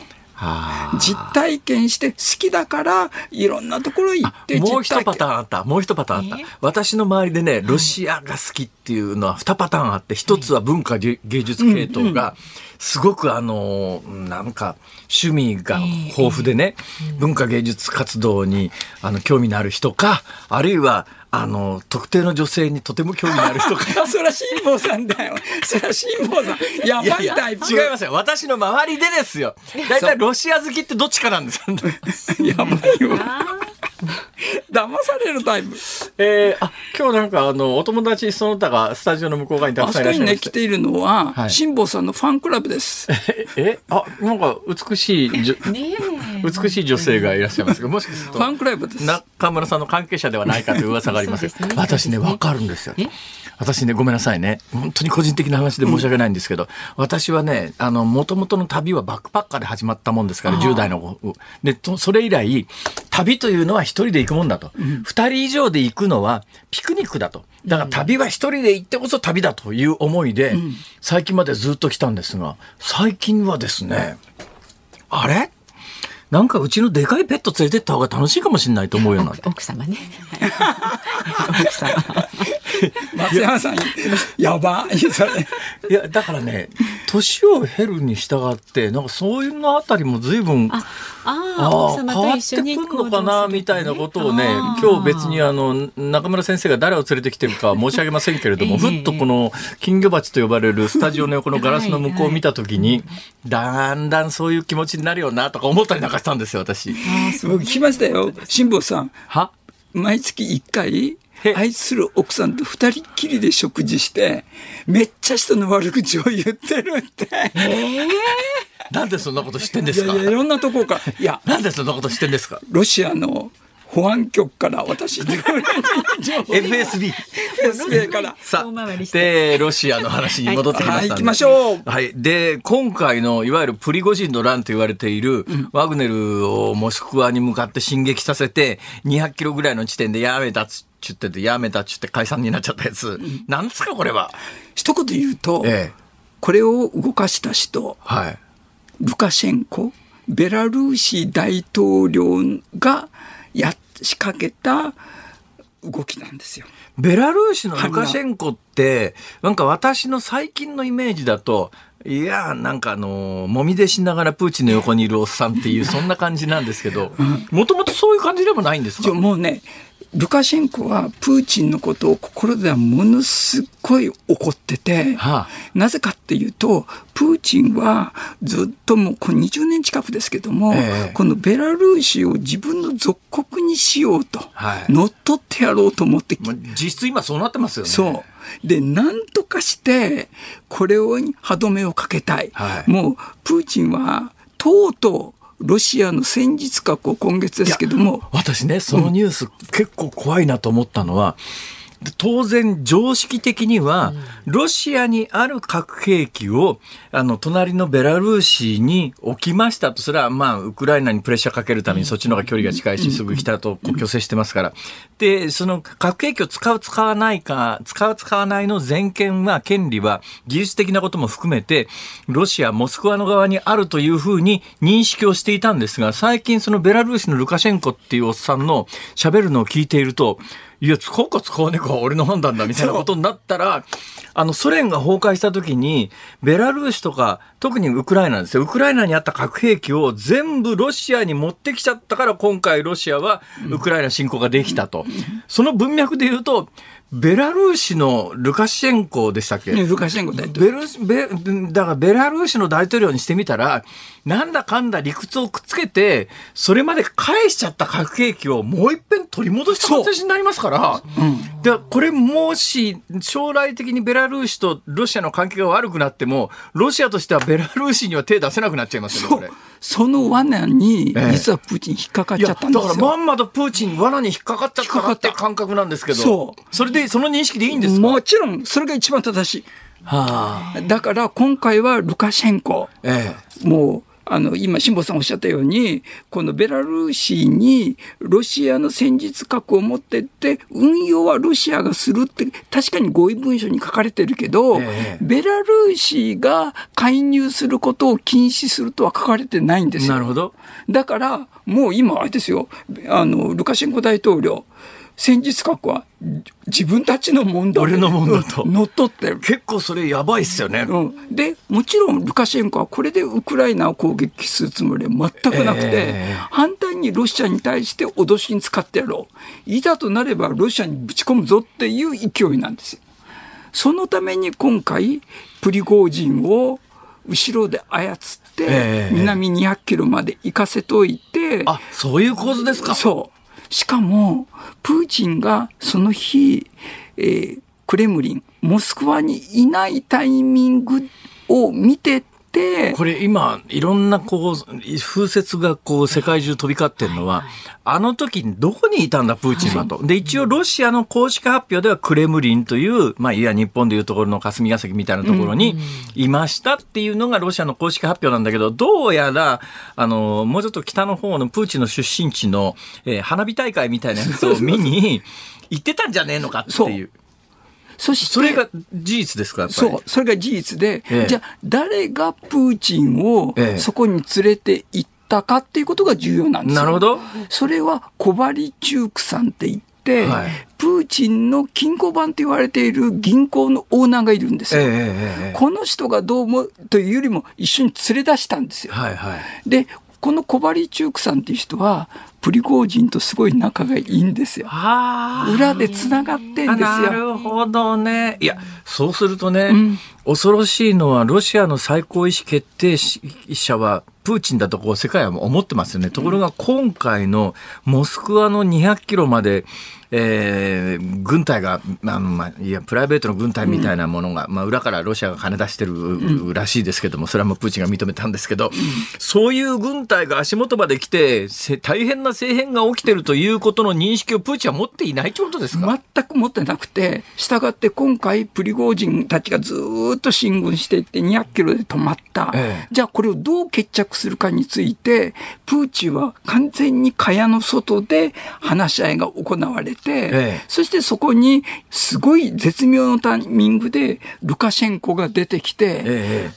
実体験して好きだからいろんなところ行ってもう一パターンあった。もう一パターンあった、私の周りでねロシアが好きっていうのは二パターンあって一つは文化芸術系統がすごくあのなんか趣味が豊富でね文化芸術活動にあの興味のある人かあるいはあの、特定の女性にとても興味のある人か。それは辛坊さんだよ。それは辛坊さん。やばいタイプ。違いますよ。私の周りでですよ。大体ロシア好きってどっちかなんです やばいわ。騙されるタイプ。えー、あ、今日なんかあの、お友達その他がスタジオの向こう側にたくさんいらっしゃいまね、来ているのは、はい、辛坊さんのファンクラブです。え、あ、なんか美しい、美しい女性がいらっしゃいますけど、もしかすると、ファンクラブです。中村さんの関係者ではないかという噂があります ね、私ね、わかるんですよ。私ね、ごめんなさいね。本当に個人的な話で申し訳ないんですけど、うん、私はね、あの、もともとの旅はバックパッカーで始まったもんですから、10代の。で、それ以来、旅というのは一人で行くもんだと。二、うん、人以上で行くのはピクニックだと。だから旅は一人で行ってこそ旅だという思いで、うん、最近までずっと来たんですが、最近はですね、あれ？なんかうちのでかいペット連れてった方が楽しいかもしれないと思うような奥様ね。奥様。松山さん、やばい、それ。いや、だからね、年を経るに従って、なんかそういうのあたりも随分、ああ変わってくるのかな、みたいなことをね、今日別にあの、中村先生が誰を連れてきてるかは 申し上げませんけれども、ふっとこの金魚鉢と呼ばれるスタジオの横のガラスの向こうを見たときに、だんだんそういう気持ちになるよな、とか思ったりなんかしたんですよ、私。僕聞きましたよ。辛坊さん。は？毎月1回？愛する奥さんと二人っきりで食事して、めっちゃ人の悪口を言ってるって。えー？なんでそんなこと知ってんですか？いやいろんなところか。いや、なんでそんなこと知ってんですか？ロシアの保安局から私 FSB FSB から。さあでロシアの話に戻ってきました、はい、行きましょうはい。で今回のいわゆるプリゴジンの乱と言われている、うん、ワグネルをモスクワに向かって進撃させて200キロぐらいの地点でやめたっつっててやめたっつって解散になっちゃったやつ、うん、なんですかこれは。一言言うと、ええ、これを動かした人、はい、ルカシェンコベラルーシ大統領がや仕掛けた動きなんですよ。ベラルーシのルカシェンコって、なんか私の最近のイメージだと、いやなんかあの、もみ出しながらプーチンの横にいるおっさんっていう、そんな感じなんですけど、もともとそういう感じでもないんですか？もうね、ルカシェンコはプーチンのことを心ではものすごい怒ってて、はあ、なぜかっていうと、プーチンはずっともうこの20年近くですけども、えー、このベラルーシを自分の属国にしようと、はい、乗っ取ってやろうと思って実質今そうなってますよね。そう。で、なんとかして、これを歯止めをかけたい。はい、もう、プーチンは、とうとう、ロシアの戦術核を今月ですけども。私ね、そのニュース、結構怖いなと思ったのは、当然常識的には、ロシアにある核兵器を、あの、隣のベラルーシに置きましたと、それはまあ、ウクライナにプレッシャーかけるためにそっちの方が距離が近いし、すぐ北と国境接してますから。で、その核兵器を使う、使わないか、使う、使わないの全権は、権利は、技術的なことも含めて、ロシア、モスクワの側にあるというふうに認識をしていたんですが、最近そのベラルーシのルカシェンコっていうおっさんの喋るのを聞いていると、いや、使うか使わねえかは俺の判断だみたいなことになったら、あの、ソ連が崩壊した時に、ベラルーシとか、特にウクライナですよ。ウクライナにあった核兵器を全部ロシアに持ってきちゃったから、今回ロシアはウクライナ侵攻ができたと。その文脈で言うと、ベラルーシのルカシェンコでしたっけ、ルカシェンコ大統領。ベベだからベラルーシの大統領にしてみたら、なんだかんだ理屈をくっつけて、それまで返しちゃった核兵器をもう一遍取り戻した形になりますから、うん、でこれもし将来的にベラルーシとロシアの関係が悪くなっても、ロシアとしてはベラルーシには手出せなくなっちゃいますよね。その罠に、実はプーチン引っかかっちゃったんですよ、だからまんまとプーチン罠に引っかかっちゃったって感覚なんですけど、そう。それで、その認識でいいんですか？もちろん、それが一番正しい。はあ、だから今回はルカシェンコ、ええ、もうあの、今、辛坊さんおっしゃったように、このベラルーシにロシアの戦術核を持ってって、運用はロシアがするって、確かに合意文書に書かれてるけど、えベラルーシが介入することを禁止するとは書かれてないんですよ。なるほど。だから、もう今、あれですよ、あの、ルカシェンコ大統領、戦術核は自分たちのもんだ俺のもと。乗っ取ってる。結構それやばいっすよね、うん、でもちろんルカシェンコはこれでウクライナを攻撃するつもりは全くなくて、えー、反対にロシアに対して脅しに使ってやろう。いざとなればロシアにぶち込むぞっていう勢いなんですよ。そのために今回プリゴージンを後ろで操って、南200キロまで行かせといて、あそういう構図ですか。そうしかも、プーチンがその日、えー、クレムリン、モスクワにいないタイミングを見てて、これ今、いろんなこう、風説がこう、世界中飛び交ってるのは、あの時にどこにいたんだ、プーチンはと。で、一応ロシアの公式発表ではクレムリンという、まあ、いや、日本でいうところの霞が関みたいなところにいましたっていうのがロシアの公式発表なんだけど、どうやら、あの、もうちょっと北の方のプーチンの出身地の、えー、花火大会みたいなやつを見に行ってたんじゃねえのかっていう。そして、それが事実ですかそう、それが事実で、ええ、じゃあ、誰がプーチンをそこに連れて行ったかっていうことが重要なんですよ。なるほど。それは、コバリチュークさんって言って、はい、プーチンの金庫番と言われている銀行のオーナーがいるんですよ。え、この人がどうもというよりも一緒に連れ出したんですよ。はいはい、で、このコバリチュークさんっていう人は、プリゴージンとすごい仲がいいんですよ。裏でつながってんですよ。なるほどね。いや、そうするとね、うん、恐ろしいのは、ロシアの最高意思決定者は、プーチンだとこう世界は思ってますよね。ところが今回のモスクワの200キロまで、えー、軍隊が、あのまあ、いや、プライベートの軍隊みたいなものが、うん、まあ、裏からロシアが金出してるらしいですけども、それはもうプーチンが認めたんですけど、そういう軍隊が足元まで来て、大変な政変が起きてるということの認識をプーチンは持っていないということですか？全く持ってなくて、したがって今回、プリゴージンたちがずっと進軍していって200キロで止まった。ええ、じゃあこれをどう決着するかについて、プーチンは完全に蚊帳の外で話し合いが行われて、ええ、そしてそこにすごい絶妙のタイミングでルカシェンコが出てきて、え、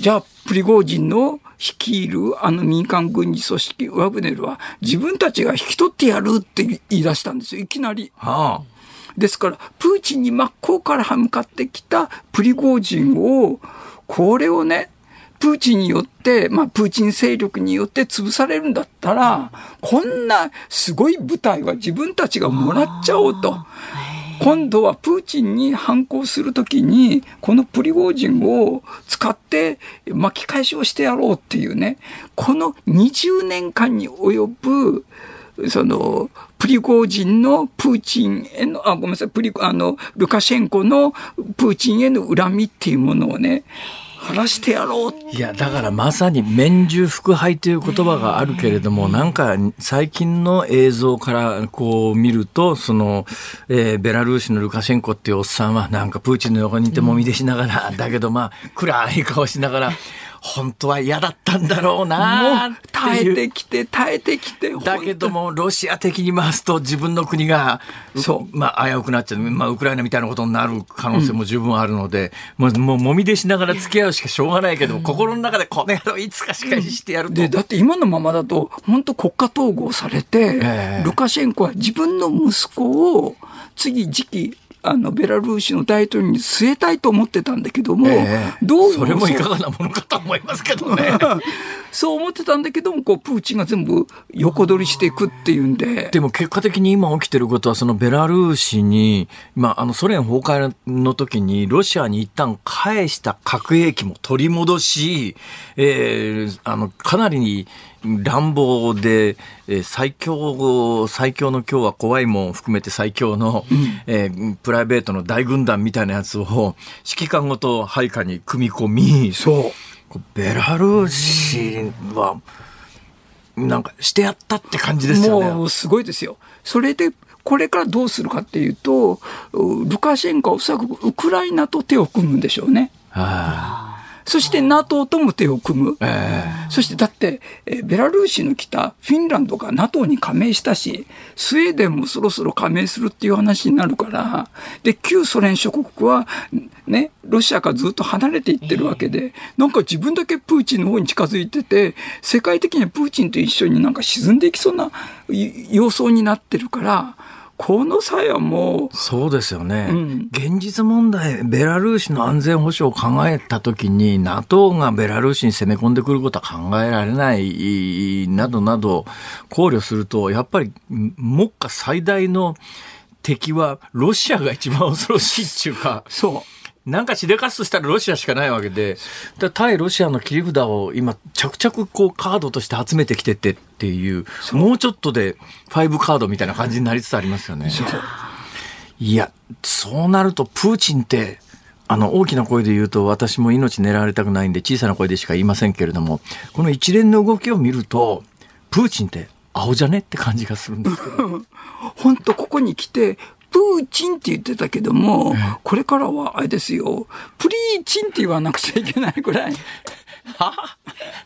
じゃあプリゴージンの率いるあの民間軍事組織ワグネルは自分たちが引き取ってやるって言い出したんですよ、いきなり。はあ。ですから、プーチンに真っ向から向かってきたプリゴージンを、これをね、プーチンによって、まあ、プーチン勢力によって潰されるんだったら、こんなすごい部隊は自分たちがもらっちゃおうと。今度はプーチンに反抗するときに、このプリゴージンを使って巻き返しをしてやろうっていうね、この20年間に及ぶ、その、プリゴージンのプーチンへの、あ、ごめんなさい、プリ、あの、ルカシェンコのプーチンへの恨みっていうものをね、晴らしてやろう。いやだからまさに免従腹敗という言葉があるけれども、なんか最近の映像からこう見るとその、えー、ベラルーシのルカシェンコっていうおっさんはなんかプーチンの横にいてもみ出しながら、だけどまあ暗い顔しながら本当は嫌だったんだろうな耐えてきて耐えてきてだけどもロシア的に回すと自分の国がそうまあ危うくなっちゃう、まあ、ウクライナみたいなことになる可能性も十分あるので、うん、もうもみ出しながら付き合うしかしょうがないけど、うん、心の中でこの野郎いつか仕返ししてやると、でだって今のままだと本当国家統合されて、えー、ルカシェンコは自分の息子を次次期あのベラルーシの大統領に据えたいと思ってたんだけども、えー、どうそれもいかがなものかと思いますけどね。そう思ってたんだけどもこうプーチンが全部横取りしていくっていうんで。でも結果的に今起きてることはそのベラルーシに、まあ、あのソ連崩壊の時にロシアに一旦返した核兵器も取り戻し、えー、あのかなりに乱暴で、えー、最強、最強の今日は怖いもん含めて最強の、うん、えー、プライベートの大軍団みたいなやつを指揮官ごと配下に組み込み、そう。ベラルーシは、なんかしてやったって感じですよね。もうすごいですよ。それで、これからどうするかっていうと、ルカシェンコはおそらくウクライナと手を組むんでしょうね。はあそして NATO とも手を組む。えー、そしてだって、えベラルーシの北、フィンランドが NATO に加盟したし、スウェーデンもそろそろ加盟するっていう話になるから、で、旧ソ連諸国は、ね、ロシアからずっと離れていってるわけで、なんか自分だけプーチンの方に近づいてて、世界的にはプーチンと一緒になんか沈んでいきそうな様相になってるから、この際はもう。そうですよね。うん、現実問題、ベラルーシの安全保障を考えたときに、NATO がベラルーシに攻め込んでくることは考えられないなどなど考慮すると、やっぱり目下最大の敵はロシアが一番恐ろしいっていうか。そう。なんかしでかすとしたらロシアしかないわけで、対ロシアの切り札を今、着々こうカードとして集めてきててっていう、もうちょっとで5カードみたいな感じになりつつありますよね。いや、そうなるとプーチンって、あの、大きな声で言うと、私も命狙われたくないんで、小さな声でしか言いませんけれども、この一連の動きを見ると、プーチンって青じゃねって感じがするんですけど。本当ここに来て、プーチンって言ってたけども、これからはあれですよ、プリーチンって言わなくちゃいけないぐらい。は？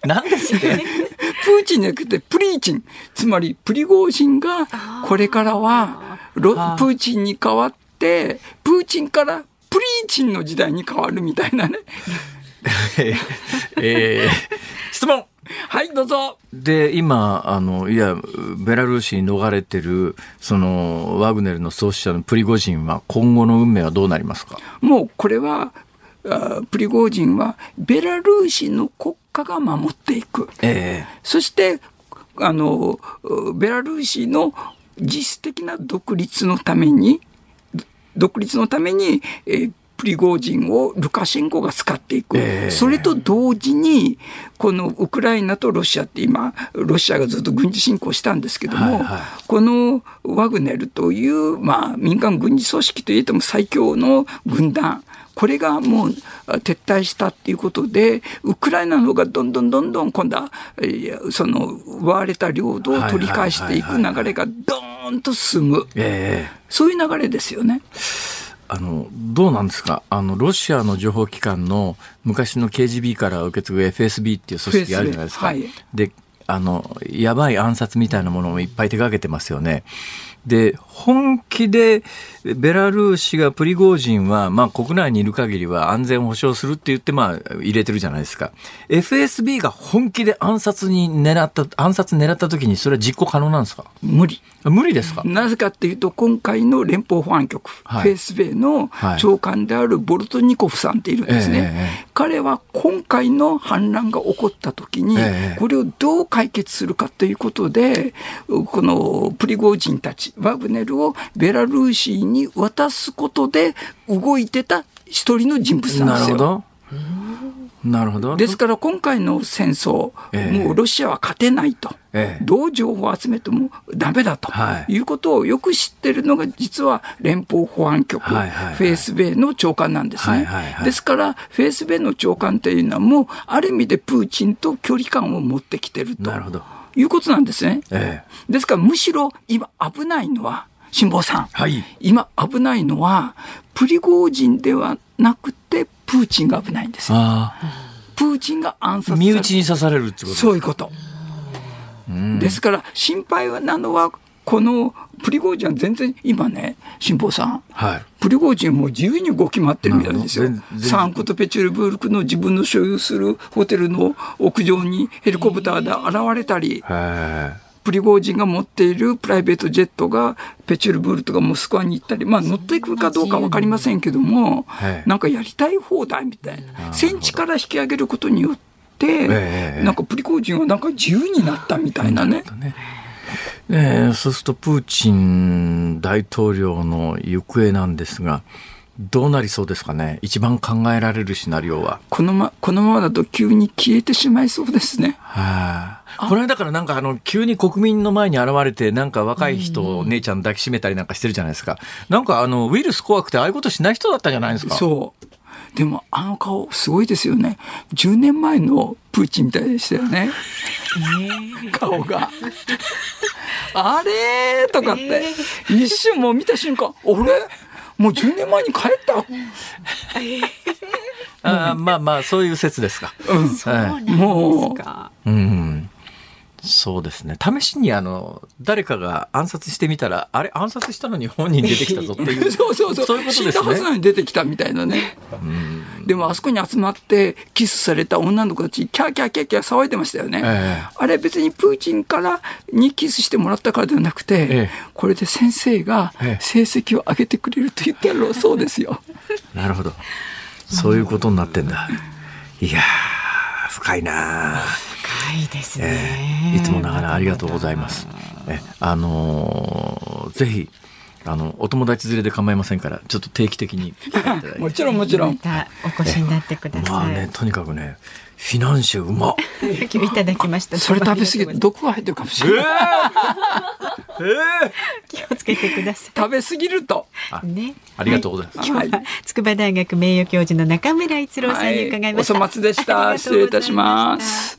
何ですって？プーチンじゃなくてプリーチン。つまりプリゴージンがこれからはロプーチンに代わって、プーチンからプリーチンの時代に変わるみたいなね。えー、質問はい、どうぞ。で、今、あの、いや、ベラルーシに逃れてる、その、ワグネルの創始者のプリゴジンは、今後の運命はどうなりますか？もう、これは、プリゴジンは、ベラルーシの国家が守っていく。えー、そして、あの、ベラルーシの実質的な独立のために、独立のために、えー、プリゴージンをルカシェンコが使っていく、えー、それと同時に、このウクライナとロシアって今、ロシアがずっと軍事侵攻したんですけども、はいはい、このワグネルという、まあ、民間軍事組織といっても最強の軍団、これがもう撤退したっていうことで、ウクライナの方がどんどんどんどん今度は、その奪われた領土を取り返していく流れがどーんと進む、そういう流れですよね。あのどうなんですか？あのロシアの情報機関の昔の KGB から受け継ぐ FSB っていう組織があるじゃないですか。はい、であのやばい暗殺みたいなものもいっぱい手がけてますよね。で、本気でベラルーシがプリゴージンは、まあ国内にいる限りは安全保障するって言って、まあ入れてるじゃないですか。FSB が本気で暗殺に狙った、暗殺狙った時にそれは実行可能なんですか？無理。無理ですか？なぜかっていうと、今回の連邦保安局、はい、エフエスベーの長官であるボルトニコフさんっているんですね。はい彼は今回の反乱が起こった時に、これをどう解決するかということで、このプリゴージンたち、ワグネルをベラルーシに渡すことで動いてた一人の人物なんですよ。なるほど。なるほど。ですから今回の戦争、えー、もうロシアは勝てないと。えー、どう情報を集めてもダメだと、はい、いうことをよく知ってるのが実は連邦保安局、はいはいはい、エフエスベーの長官なんですね、はいはいはい。ですからエフエスベーの長官というのはもうある意味でプーチンと距離感を持ってきてると。いうことなんですね。えー、ですからむしろ今危ないのは、辛坊さん、はい、今危ないのは、プリゴージンではなくて、プーチンが危ないんです。よ。プーチンが暗殺身内に刺されるってことそういうこと。ですから心配なのはこのプリゴージンは全然今ね、辛坊さん、はい、プリゴージンも自由に動き回ってるみたいですよ。サンクトペチュルブルクの自分の所有するホテルの屋上にヘリコプターで現れたり、プリゴージンが持っているプライベートジェットがペチュルブルとかモスクワに行ったり、まあ乗っていくかどうか分かりませんけども、なんかやりたい放題みたいな。戦地から引き上げることによって、なんかプリゴージンはなんか自由になったみたいなね。えー、そうするとプーチン大統領の行方なんですが、どうなりそうですかね、一番考えられるシナリオは。このまこのままだと急に消えてしまいそうですね。はあ、これだからなんかあの急に国民の前に現れて、なんか若い人を姉ちゃん抱きしめたりなんかしてるじゃないですか。なんかあのウイルス怖くて、ああいうことしない人だったんじゃないですか？そうでもあの顔すごいですよね。10年前のプーチンみたいでしたよね。えー、顔が。あれとかって、一瞬もう見た瞬間、あれ？もう10年前に帰った あまあまあそういう説ですか。うん、そうなんですか。うん。そうですね。試しにあの、誰かが暗殺してみたら、あれ暗殺したのに本人出てきたぞっていう。そうそうそう。そういうことですね。死んだはずなのに出てきたみたいなね。でもあそこに集まってキスされた女の子たち、キャーキャーキャーキャー騒いでましたよね。えー、あれ別にプーチンからにキスしてもらったからではなくて、えー、これで先生が成績を上げてくれると言ったらそうですよ。なるほど。そういうことになってんだ。いや深いな。深いですね、えー、いつもながらありがとうございます。えあのー、ぜひあのお友達連れで構いませんからちょっと定期的にもちろんもちろん。お越しになってください、まあねとにかくねフィナンシェうまいただきました。それ食べ過ぎて毒が入ってるかもしれない、えーえー、気をつけてください。食べ過ぎると。ね。ありがとうございます、はい、今日は筑波大学名誉教授の中村逸郎さんに伺いました、はい、お粗末でした。失礼いたします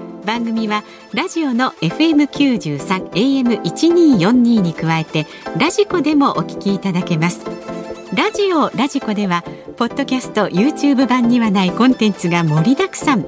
番組はラジオの FM93 AM1242 に加えてラジコでもお聞きいただけます。ラジオラジコではポッドキャスト YouTube 版にはないコンテンツが盛りだくさん。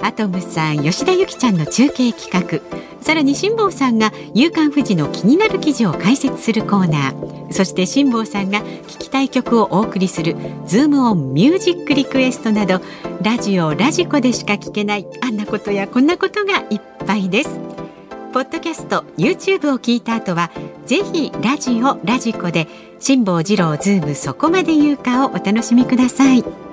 アトムさん吉田由紀ちゃんの中継企画。さらに辛坊さんが夕刊富士の気になる記事を解説するコーナー。そして辛坊さんが聞きたい曲をお送りするズームオンミュージックリクエストなどラジオラジコでしか聞けないあんなことやこんなことがいっぱいです。ポッドキャスト YouTube を聞いた後はぜひラジオラジコで辛坊治郎ズームそこまで言うかをお楽しみください。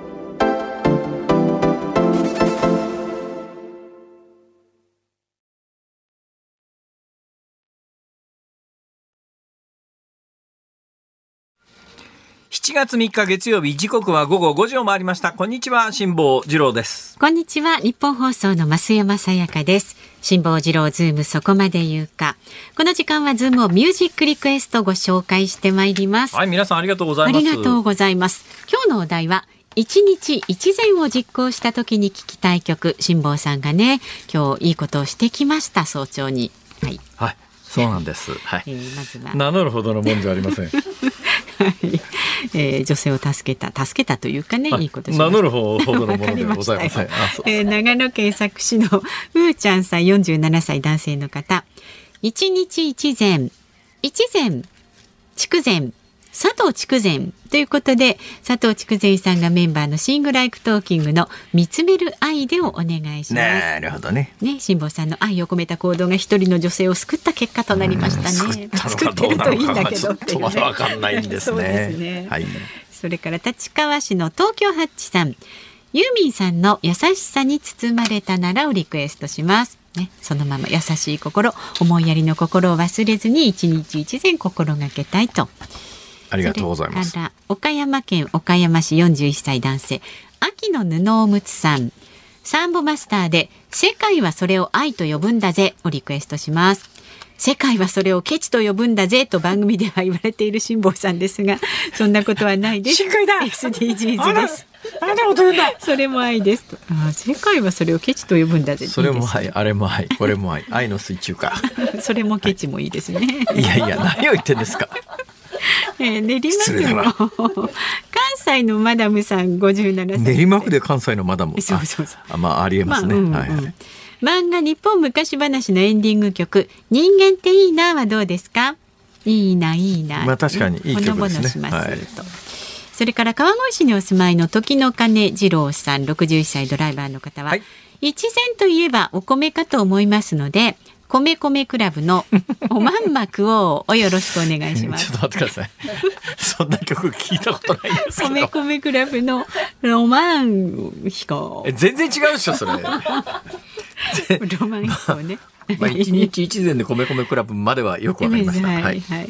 7月3日月曜日時刻は午後5時を回りました。こんにちは辛坊治郎です。こんにちはニッポン放送の増山さやかです。辛坊治郎ズームそこまで言うか。この時間はズームミュージックリクエストご紹介してまいります。はい皆さんありがとうございます。ありがとうございます。今日のお題は一日一善を実行した時に聞きたい曲。辛坊さんがね今日いいことをしてきました早朝に。はい、はいそうなんです。はい。えー、まずは。名乗るほどのもんじゃありません。えー、女性を助けた助けたというかね、い、いこと名乗るほどのものではございません。えー、長野県佐久市のふーちゃんさん47歳男性の方。一日一善一善竹善佐藤竹善ということで佐藤竹善さんがメンバーの SING LIKE TALKING の見つめる愛でをお願いします。なるほどね。ね辛坊さんの愛を込めた行動が一人の女性を救った結果となりましたね。救ってるといいんだけどっていうね。わかんないんですね。ね、はい、それから立川市の東京ハッチさん。ユーミンさんの優しさに包まれたならをリクエストします。ね、そのまま優しい心思いやりの心を忘れずに一日一善心がけたいとありがとうございます。岡山県岡山市41歳男性秋の布おむつさんサンボマスターで世界はそれを愛と呼ぶんだぜをリクエストします。世界はそれをケチと呼ぶんだぜと番組では言われている辛坊さんですが、そんなことはないです。SDGs です。あなたこと言うんだ。それも愛ですと。あ世界はそれをケチと呼ぶんだぜ。それも愛、あれも愛、これも愛、愛の水中か。それもケチもいいですね。いやいや、何を言ってんですか。えー、練馬区の関西のマダムさん57歳。練馬区で関西のマダム。そうそうそう。あまあありえますね、まあうんうん、はい、はい、漫画日本昔話のエンディング曲。人間っていいなはどうですか？いいないいな。まあ確かにいい曲ですね、はい、それから川越市にお住まいの時の金次郎さん61歳ドライバーの方は、はい、一膳といえばお米かと思いますので米米クラブのおまんまくをおよろしくお願いします。ちょっと待ってください。そんな曲聞いたことないです米米クラブのロマン飛行。全然違うっしょそれ。ロマン飛行ね。まあ 一日一膳で米米クラブまではよくわかりました。はい、はい、はい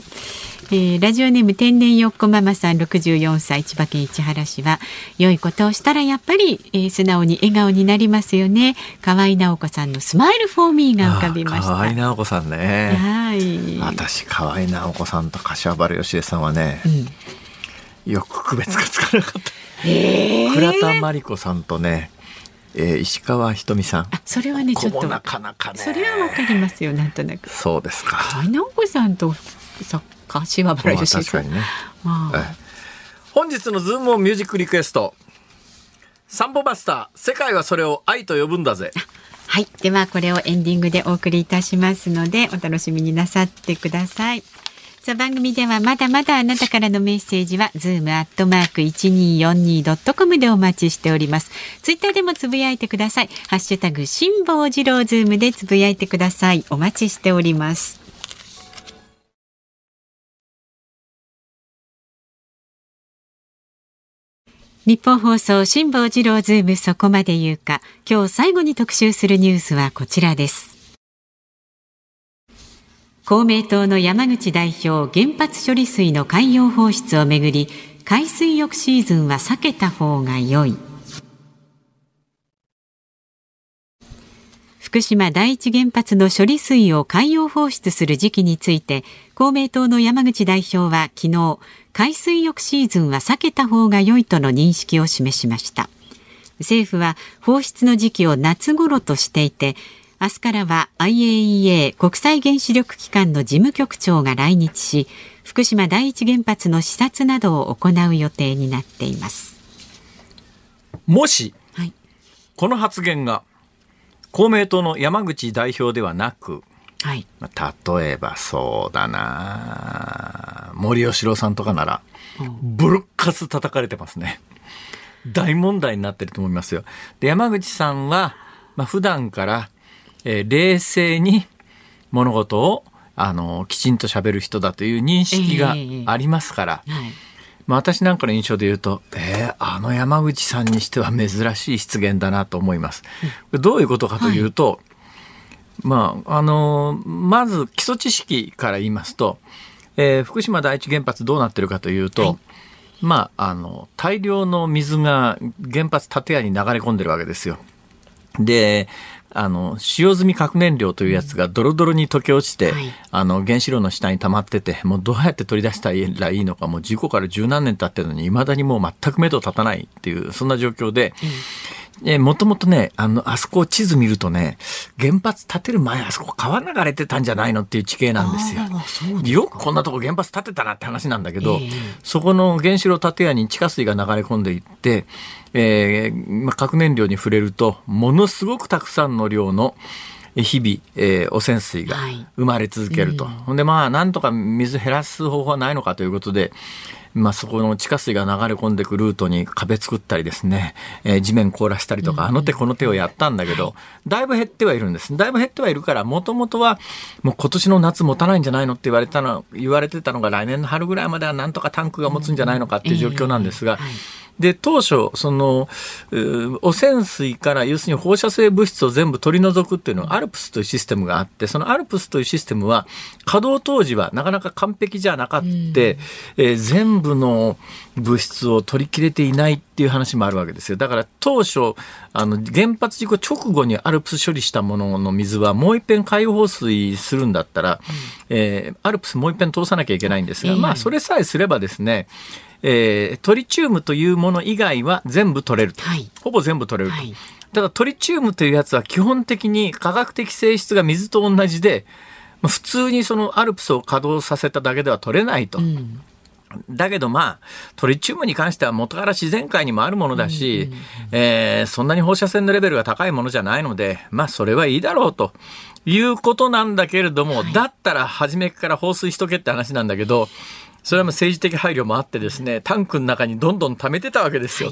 えー、ラジオネーム天然よっこママさん64歳千葉県市原市は良いことをしたらやっぱり、えー、素直に笑顔になりますよね。河合直子さんのスマイルフォーミーが浮かびました。河合直子さんね。はい。私河合直子さんと柏原芳恵さんはね、うん、よく区別がつかなかった、えー、倉田真理子さんとねえー、石川ひとみさん。それはね、ちょっと。なかなかね。それはわかりますよ、なんとなく。そうですか。河合奈保子さんと、さ、柏原芳恵さん。ね、本日のズームオンミュージックリクエスト。サンボマスター、世界はそれを愛と呼ぶんだぜ。はい。では、これをエンディングでお送りいたしますので、お楽しみになさってください。さあ、番組ではまだまだあなたからのメッセージは、ズームアットマーク 1242.com でお待ちしております。ツイッターでもつぶやいてください。ハッシュタグ、辛坊治郎ズームでつぶやいてください。お待ちしております。ニッポン放送辛坊治郎ズームそこまで言うか今日最後に特集するニュースはこちらです公明党の山口代表原発処理水の海洋放出をめぐり海水浴シーズンは避けた方が良い。福島第一原発の処理水を海洋放出する時期について公明党の山口代表は昨日海水浴シーズンは避けた方が良いとの認識を示しました。政府は放出の時期を夏頃としていて明日からは IAEA 国際原子力機関の事務局長が来日し福島第一原発の視察などを行う予定になっていますもし、はい、この発言が公明党の山口代表ではなくはい、まあ、例えばそうだな森喜朗さんとかなら、ブルッカス叩かれてますね。大問題になってると思いますよ。で山口さんは、まあ、普段から、えー、冷静に物事をあのきちんと喋る人だという認識がありますから、えーはい、まあ、私なんかの印象で言うと、えー、あの山口さんにしては珍しい失言だなと思います。どういうことかというと、はい、まあ、あのまず基礎知識から言いますと、えー、福島第一原発どうなってるかというと、はい。まあ、あの、大量の水が原発建屋に流れ込んでるわけですよ。で、あの、使用済み核燃料というやつがドロドロに溶け落ちて、はい、あの、原子炉の下に溜まってて、もうどうやって取り出したらいいのか、もう事故から十何年経ってるのに、未だにもう全く目処立たないっていう、そんな状況で、えもともとね、あの、あそこ地図見るとね、原発建てる前、あそこ川流れてたんじゃないのっていう地形なんですよ。すよくこんなとこ原発建てたなって話なんだけど、えー、そこの原子炉建屋に地下水が流れ込んでいって、えーまあ、核燃料に触れると、ものすごくたくさんの量の、日々、えー、汚染水が生まれ続けると。はいうん、ほんでまあ、なんとか水減らす方法はないのかということで、まあ、そこの地下水が流れ込んでくるルートに壁作ったりですね、えー、地面凍らしたりとか、あの手この手をやったんだけど、だいぶ減ってはいるんです。だいぶ減ってはいるから、もともとは、もう今年の夏持たないんじゃないのって言われたの、言われてたのが来年の春ぐらいまではなんとかタンクが持つんじゃないのかっていう状況なんですが、で、当初、その、汚染水から要するに放射性物質を全部取り除くっていうのは、アルプスというシステムがあって、そのアルプスというシステムは、稼働当時はなかなか完璧じゃなかった、うん、えー、全部の物質を取り切れていないっていう話もあるわけですよ。だから当初、あの、原発事故直後にアルプス処理したものの水はもう一遍海洋放水するんだったら、うん、えー、アルプスもう一遍通さなきゃいけないんですが、えー、まあ、それさえすればですね、えー、トリチウムというもの以外は全部取れると、はい、ほぼ全部取れると、はい、ただトリチウムというやつは基本的に科学的性質が水と同じで普通にそのアルプスを稼働させただけでは取れないと。うんだけどまあ、トリチウムに関しては元から自然界にもあるものだし、え、そんなに放射線のレベルが高いものじゃないので、まあそれはいいだろうということなんだけれども、はい、だったら初めから放水しとけって話なんだけど、それはもう政治的配慮もあってですねタンクの中にどんどん溜めてたわけですよ。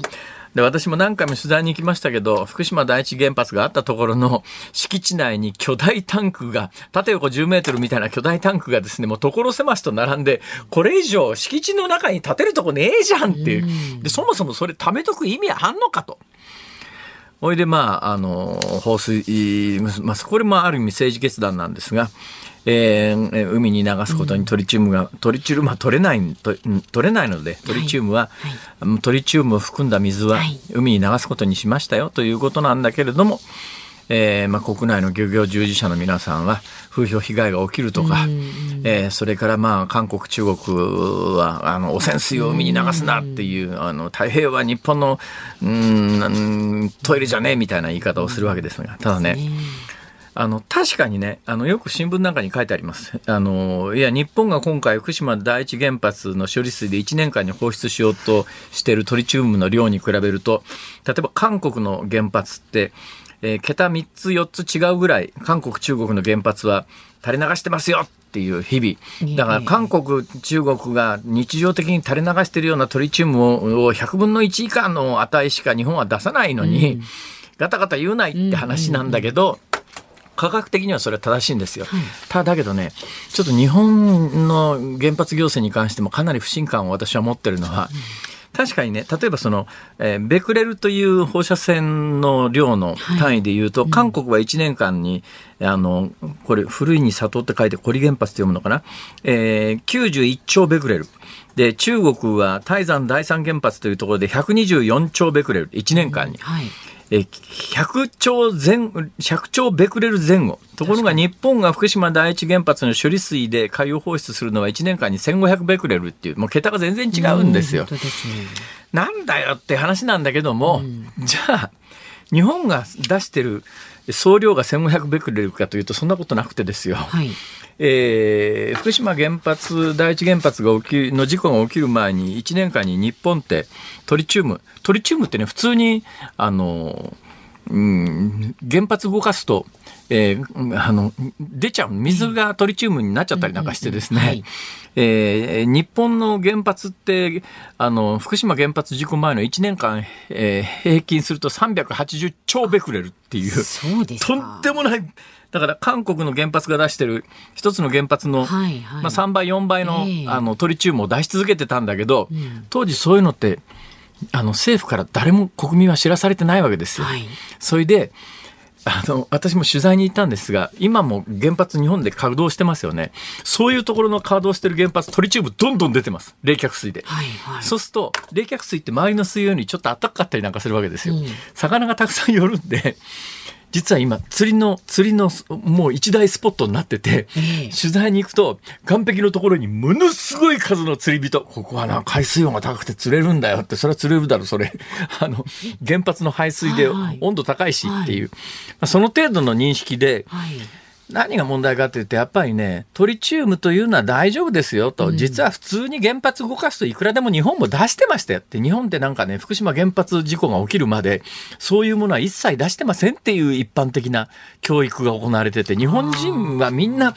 で私も何回も取材に行きましたけど福島第一原発があったところの敷地内に巨大タンクが縦横10メートルみたいな巨大タンクがですねもう所狭しと並んでこれ以上敷地の中に建てるとこねえじゃんっていうでそもそもそれ貯めとく意味あんのかと。おいでまああの放水、まあ、これもある意味政治決断なんですがえー、海に流すことにトリチウムが、トリチウムは取れない取れないのでトリチウムは、はい、トリチウムを含んだ水は海に流すことにしましたよということなんだけれども、えーまあ、国内の漁業従事者の皆さんは風評被害が起きるとか、えー、それからまあ韓国中国はあの汚染水を海に流すなっていうあの太平洋は日本のうんトイレじゃねえみたいな言い方をするわけですがただねあの、確かにね、あの、よく新聞なんかに書いてあります。あの、いや、日本が今回福島第一原発の処理水で1年間に放出しようとしているトリチウムの量に比べると、例えば韓国の原発って、えー、桁3つ4つ違うぐらい、韓国中国の原発は垂れ流してますよっていう日々。だから韓国、中国が日常的に垂れ流しているようなトリチウムを100分の1以下の値しか日本は出さないのに、ガタガタ言うないって話なんだけど、科学的にはそれは正しいんですよ。はい、ただけどね、ちょっと日本の原発行政に関してもかなり不信感を私は持ってるのは、確かにね、例えばその、えー、ベクレルという放射線の量の単位で言うと、はい、韓国は1年間に、あの、これ、古いに里って書いて、コリ原発って読むのかな、えー、91兆ベクレル。で、中国は泰山第三原発というところで124兆ベクレル、1年間に。はいえ100兆前、100兆ベクレル前後。ところが日本が福島第一原発の処理水で海洋放出するのは1年間に1500ベクレルっていう、もう桁が全然違うんですよ。なんだよって話なんだけども、じゃあ、日本が出してる総量が1500ベクレルかというとそんなことなくてですよ。はいえー、福島原発第一原発が起きの事故が起きる前に1年間に日本ってトリチウムトリチウムってね普通にあのうん、原発動かすと、えー、あの出ちゃう水がトリチウムになっちゃったりなんかしてですね、はい。えー、日本の原発ってあの福島原発事故前の1年間、えー、平均すると380超ベクレルっていう。とんでもない。だから韓国の原発が出してる一つの原発の、はいはい、まあ、3倍4倍のえー、あのトリチウムを出し続けてたんだけど、うん、当時そういうのってあの政府から誰も国民は知らされてないわけですよ。はい、それであの私も取材に行ったんですが今も原発日本で稼働してますよね。そういうところの稼働してる原発トリチウムどんどん出てます。冷却水で、はいはい、そうすると冷却水って周りの水よりちょっと暖かかったりなんかするわけですよ、うん、魚がたくさん寄るんで実は今釣りの釣りのもう一大スポットになってて、えー、取材に行くと岸壁のところにものすごい数の釣り人ここはな海水温が高くて釣れるんだよってそれは釣れるだろそれ。あの原発の排水で温度高いしっていう、はい。はい、その程度の認識で、はい何が問題かって言ってやっぱりねトリチウムというのは大丈夫ですよと、実は普通に原発動かすといくらでも日本も出してましたよって。日本ってなんかね福島原発事故が起きるまでそういうものは一切出してませんっていう一般的な教育が行われてて日本人はみんな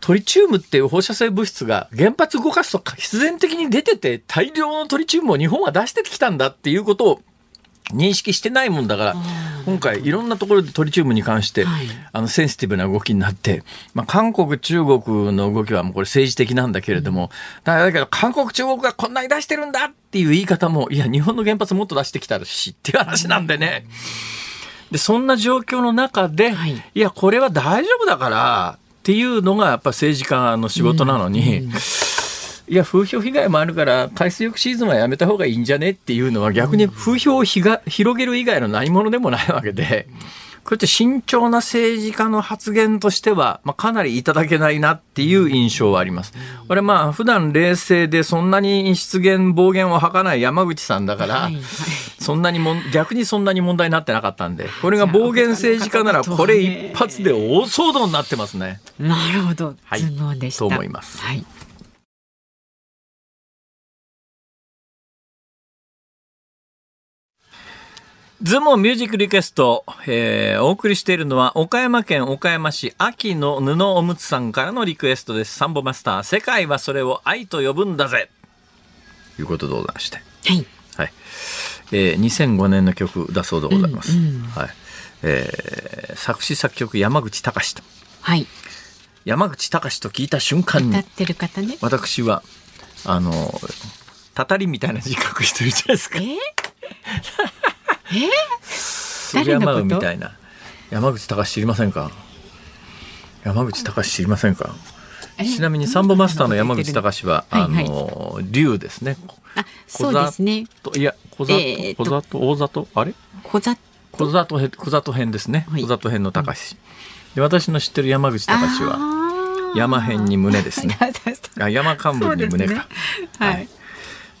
トリチウムっていう放射性物質が原発動かすと必然的に出てて大量のトリチウムを日本は出してきたんだっていうことを認識してないもんだから今回いろんなところでトリチウムに関して、はい、あのセンシティブな動きになって、まあ、韓国中国の動きはもうこれ政治的なんだけれども、だけど韓国中国がこんなに出してるんだっていう言い方もいや日本の原発もっと出してきたしっていう話なんでね。でそんな状況の中で、はい、いやこれは大丈夫だからっていうのがやっぱ政治家の仕事なのに。うんうんいや風評被害もあるから海水浴シーズンはやめた方がいいんじゃねっていうのは逆に風評をひが広げる以外の何者でもないわけで。こうやって慎重な政治家の発言としては、まあ、かなりいただけないなっていう印象はあります。これまあ普段冷静でそんなに失言暴言を吐かない山口さんだから、そんなにも逆にそんなに問題になってなかったんでこれが暴言政治家ならこれ一発で大騒動になってますね。なるほど、はい、と思います。はいズモミュージックリクエスト、えー、お送りしているのは岡山県岡山市秋の布おむつさんからのリクエストです。サンボマスター、世界はそれを愛と呼ぶんだぜということでございまして。はい。はい。えー、2005年の曲だそうでございます。うんうん、はい。えー、作詞作曲山口隆と。はい。山口隆と聞いた瞬間に。歌ってる方ね。私は、あの、たたりみたいな字書く人いるじゃないですか。えー？えー、山うみたいな山口隆知りませんか？山口隆知りませんか？ちなみにサンボマスターの山口隆は、あの竜ですね。あ、そうですね。いや、小里、小里、大里、あれ？小里。小里編、小里編ですね。小里編の隆。で、私の知ってる山口隆は。山編に胸ですね。あ、山幹部に胸か。はい。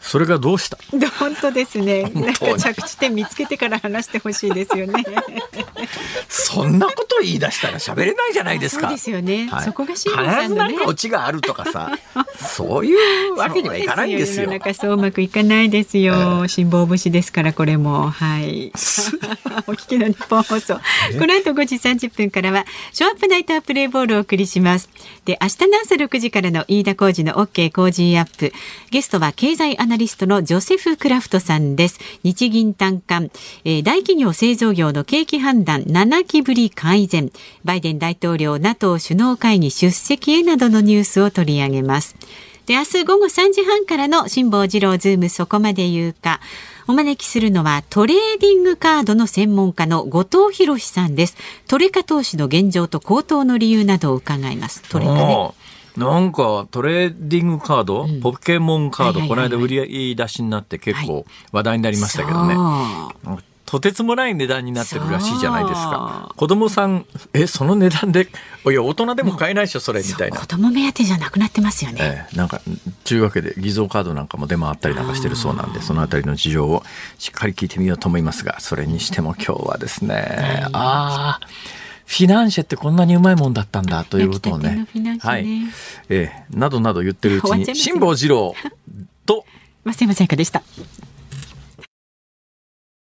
それがどうした？本当ですね。なんか着地点見つけてから話してほしいですよね。そんなこと言い出したら喋れないじゃないですか。そうですよね、はい、そこが必ずなんかオチがあるとかさ。そういうわけにはいかないんですよ。なんかそううまくいかないですよ、えー、辛抱節ですからこれも。はい。お聞きの日本放送。この後5時30分からはショーアップナイタープレイボールをお送りします。で明日の朝6時からの飯田浩二の OK 工事アップ。ゲストは経済アナリストのジョセフ・クラフトさんです。日銀短観、えー、大企業製造業の景気判断。7期ぶり改善。バイデン大統領 NATO 首脳会議出席へなどのニュースを取り上げます。で明日午後3時半からの辛坊治郎ズームそこまで言うか。お招きするのはトレーディングカードの専門家の後藤博さんです。トレカ投資の現状と高騰の理由などを伺います。トレカね。なんかトレーディングカード、うん、ポケモンカード、この間売り出しになって結構話題になりましたけどね。はいとてつもない値段になってるらしいじゃないですか。子供さん、え、その値段で、いや、大人でも買えないでしょ、それ、みたいな。子供目当てじゃなくなってますよね。えー、なんか、というわけで、偽造カードなんかも出回ったりなんかしてるそうなんで、そのあたりの事情をしっかり聞いてみようと思いますが、それにしても今日はですね、ああ、フィナンシェってこんなにうまいもんだったんだということをね、ね。はい、えー、などなど言ってるうちに 辛坊治郎と。松山さやかでした。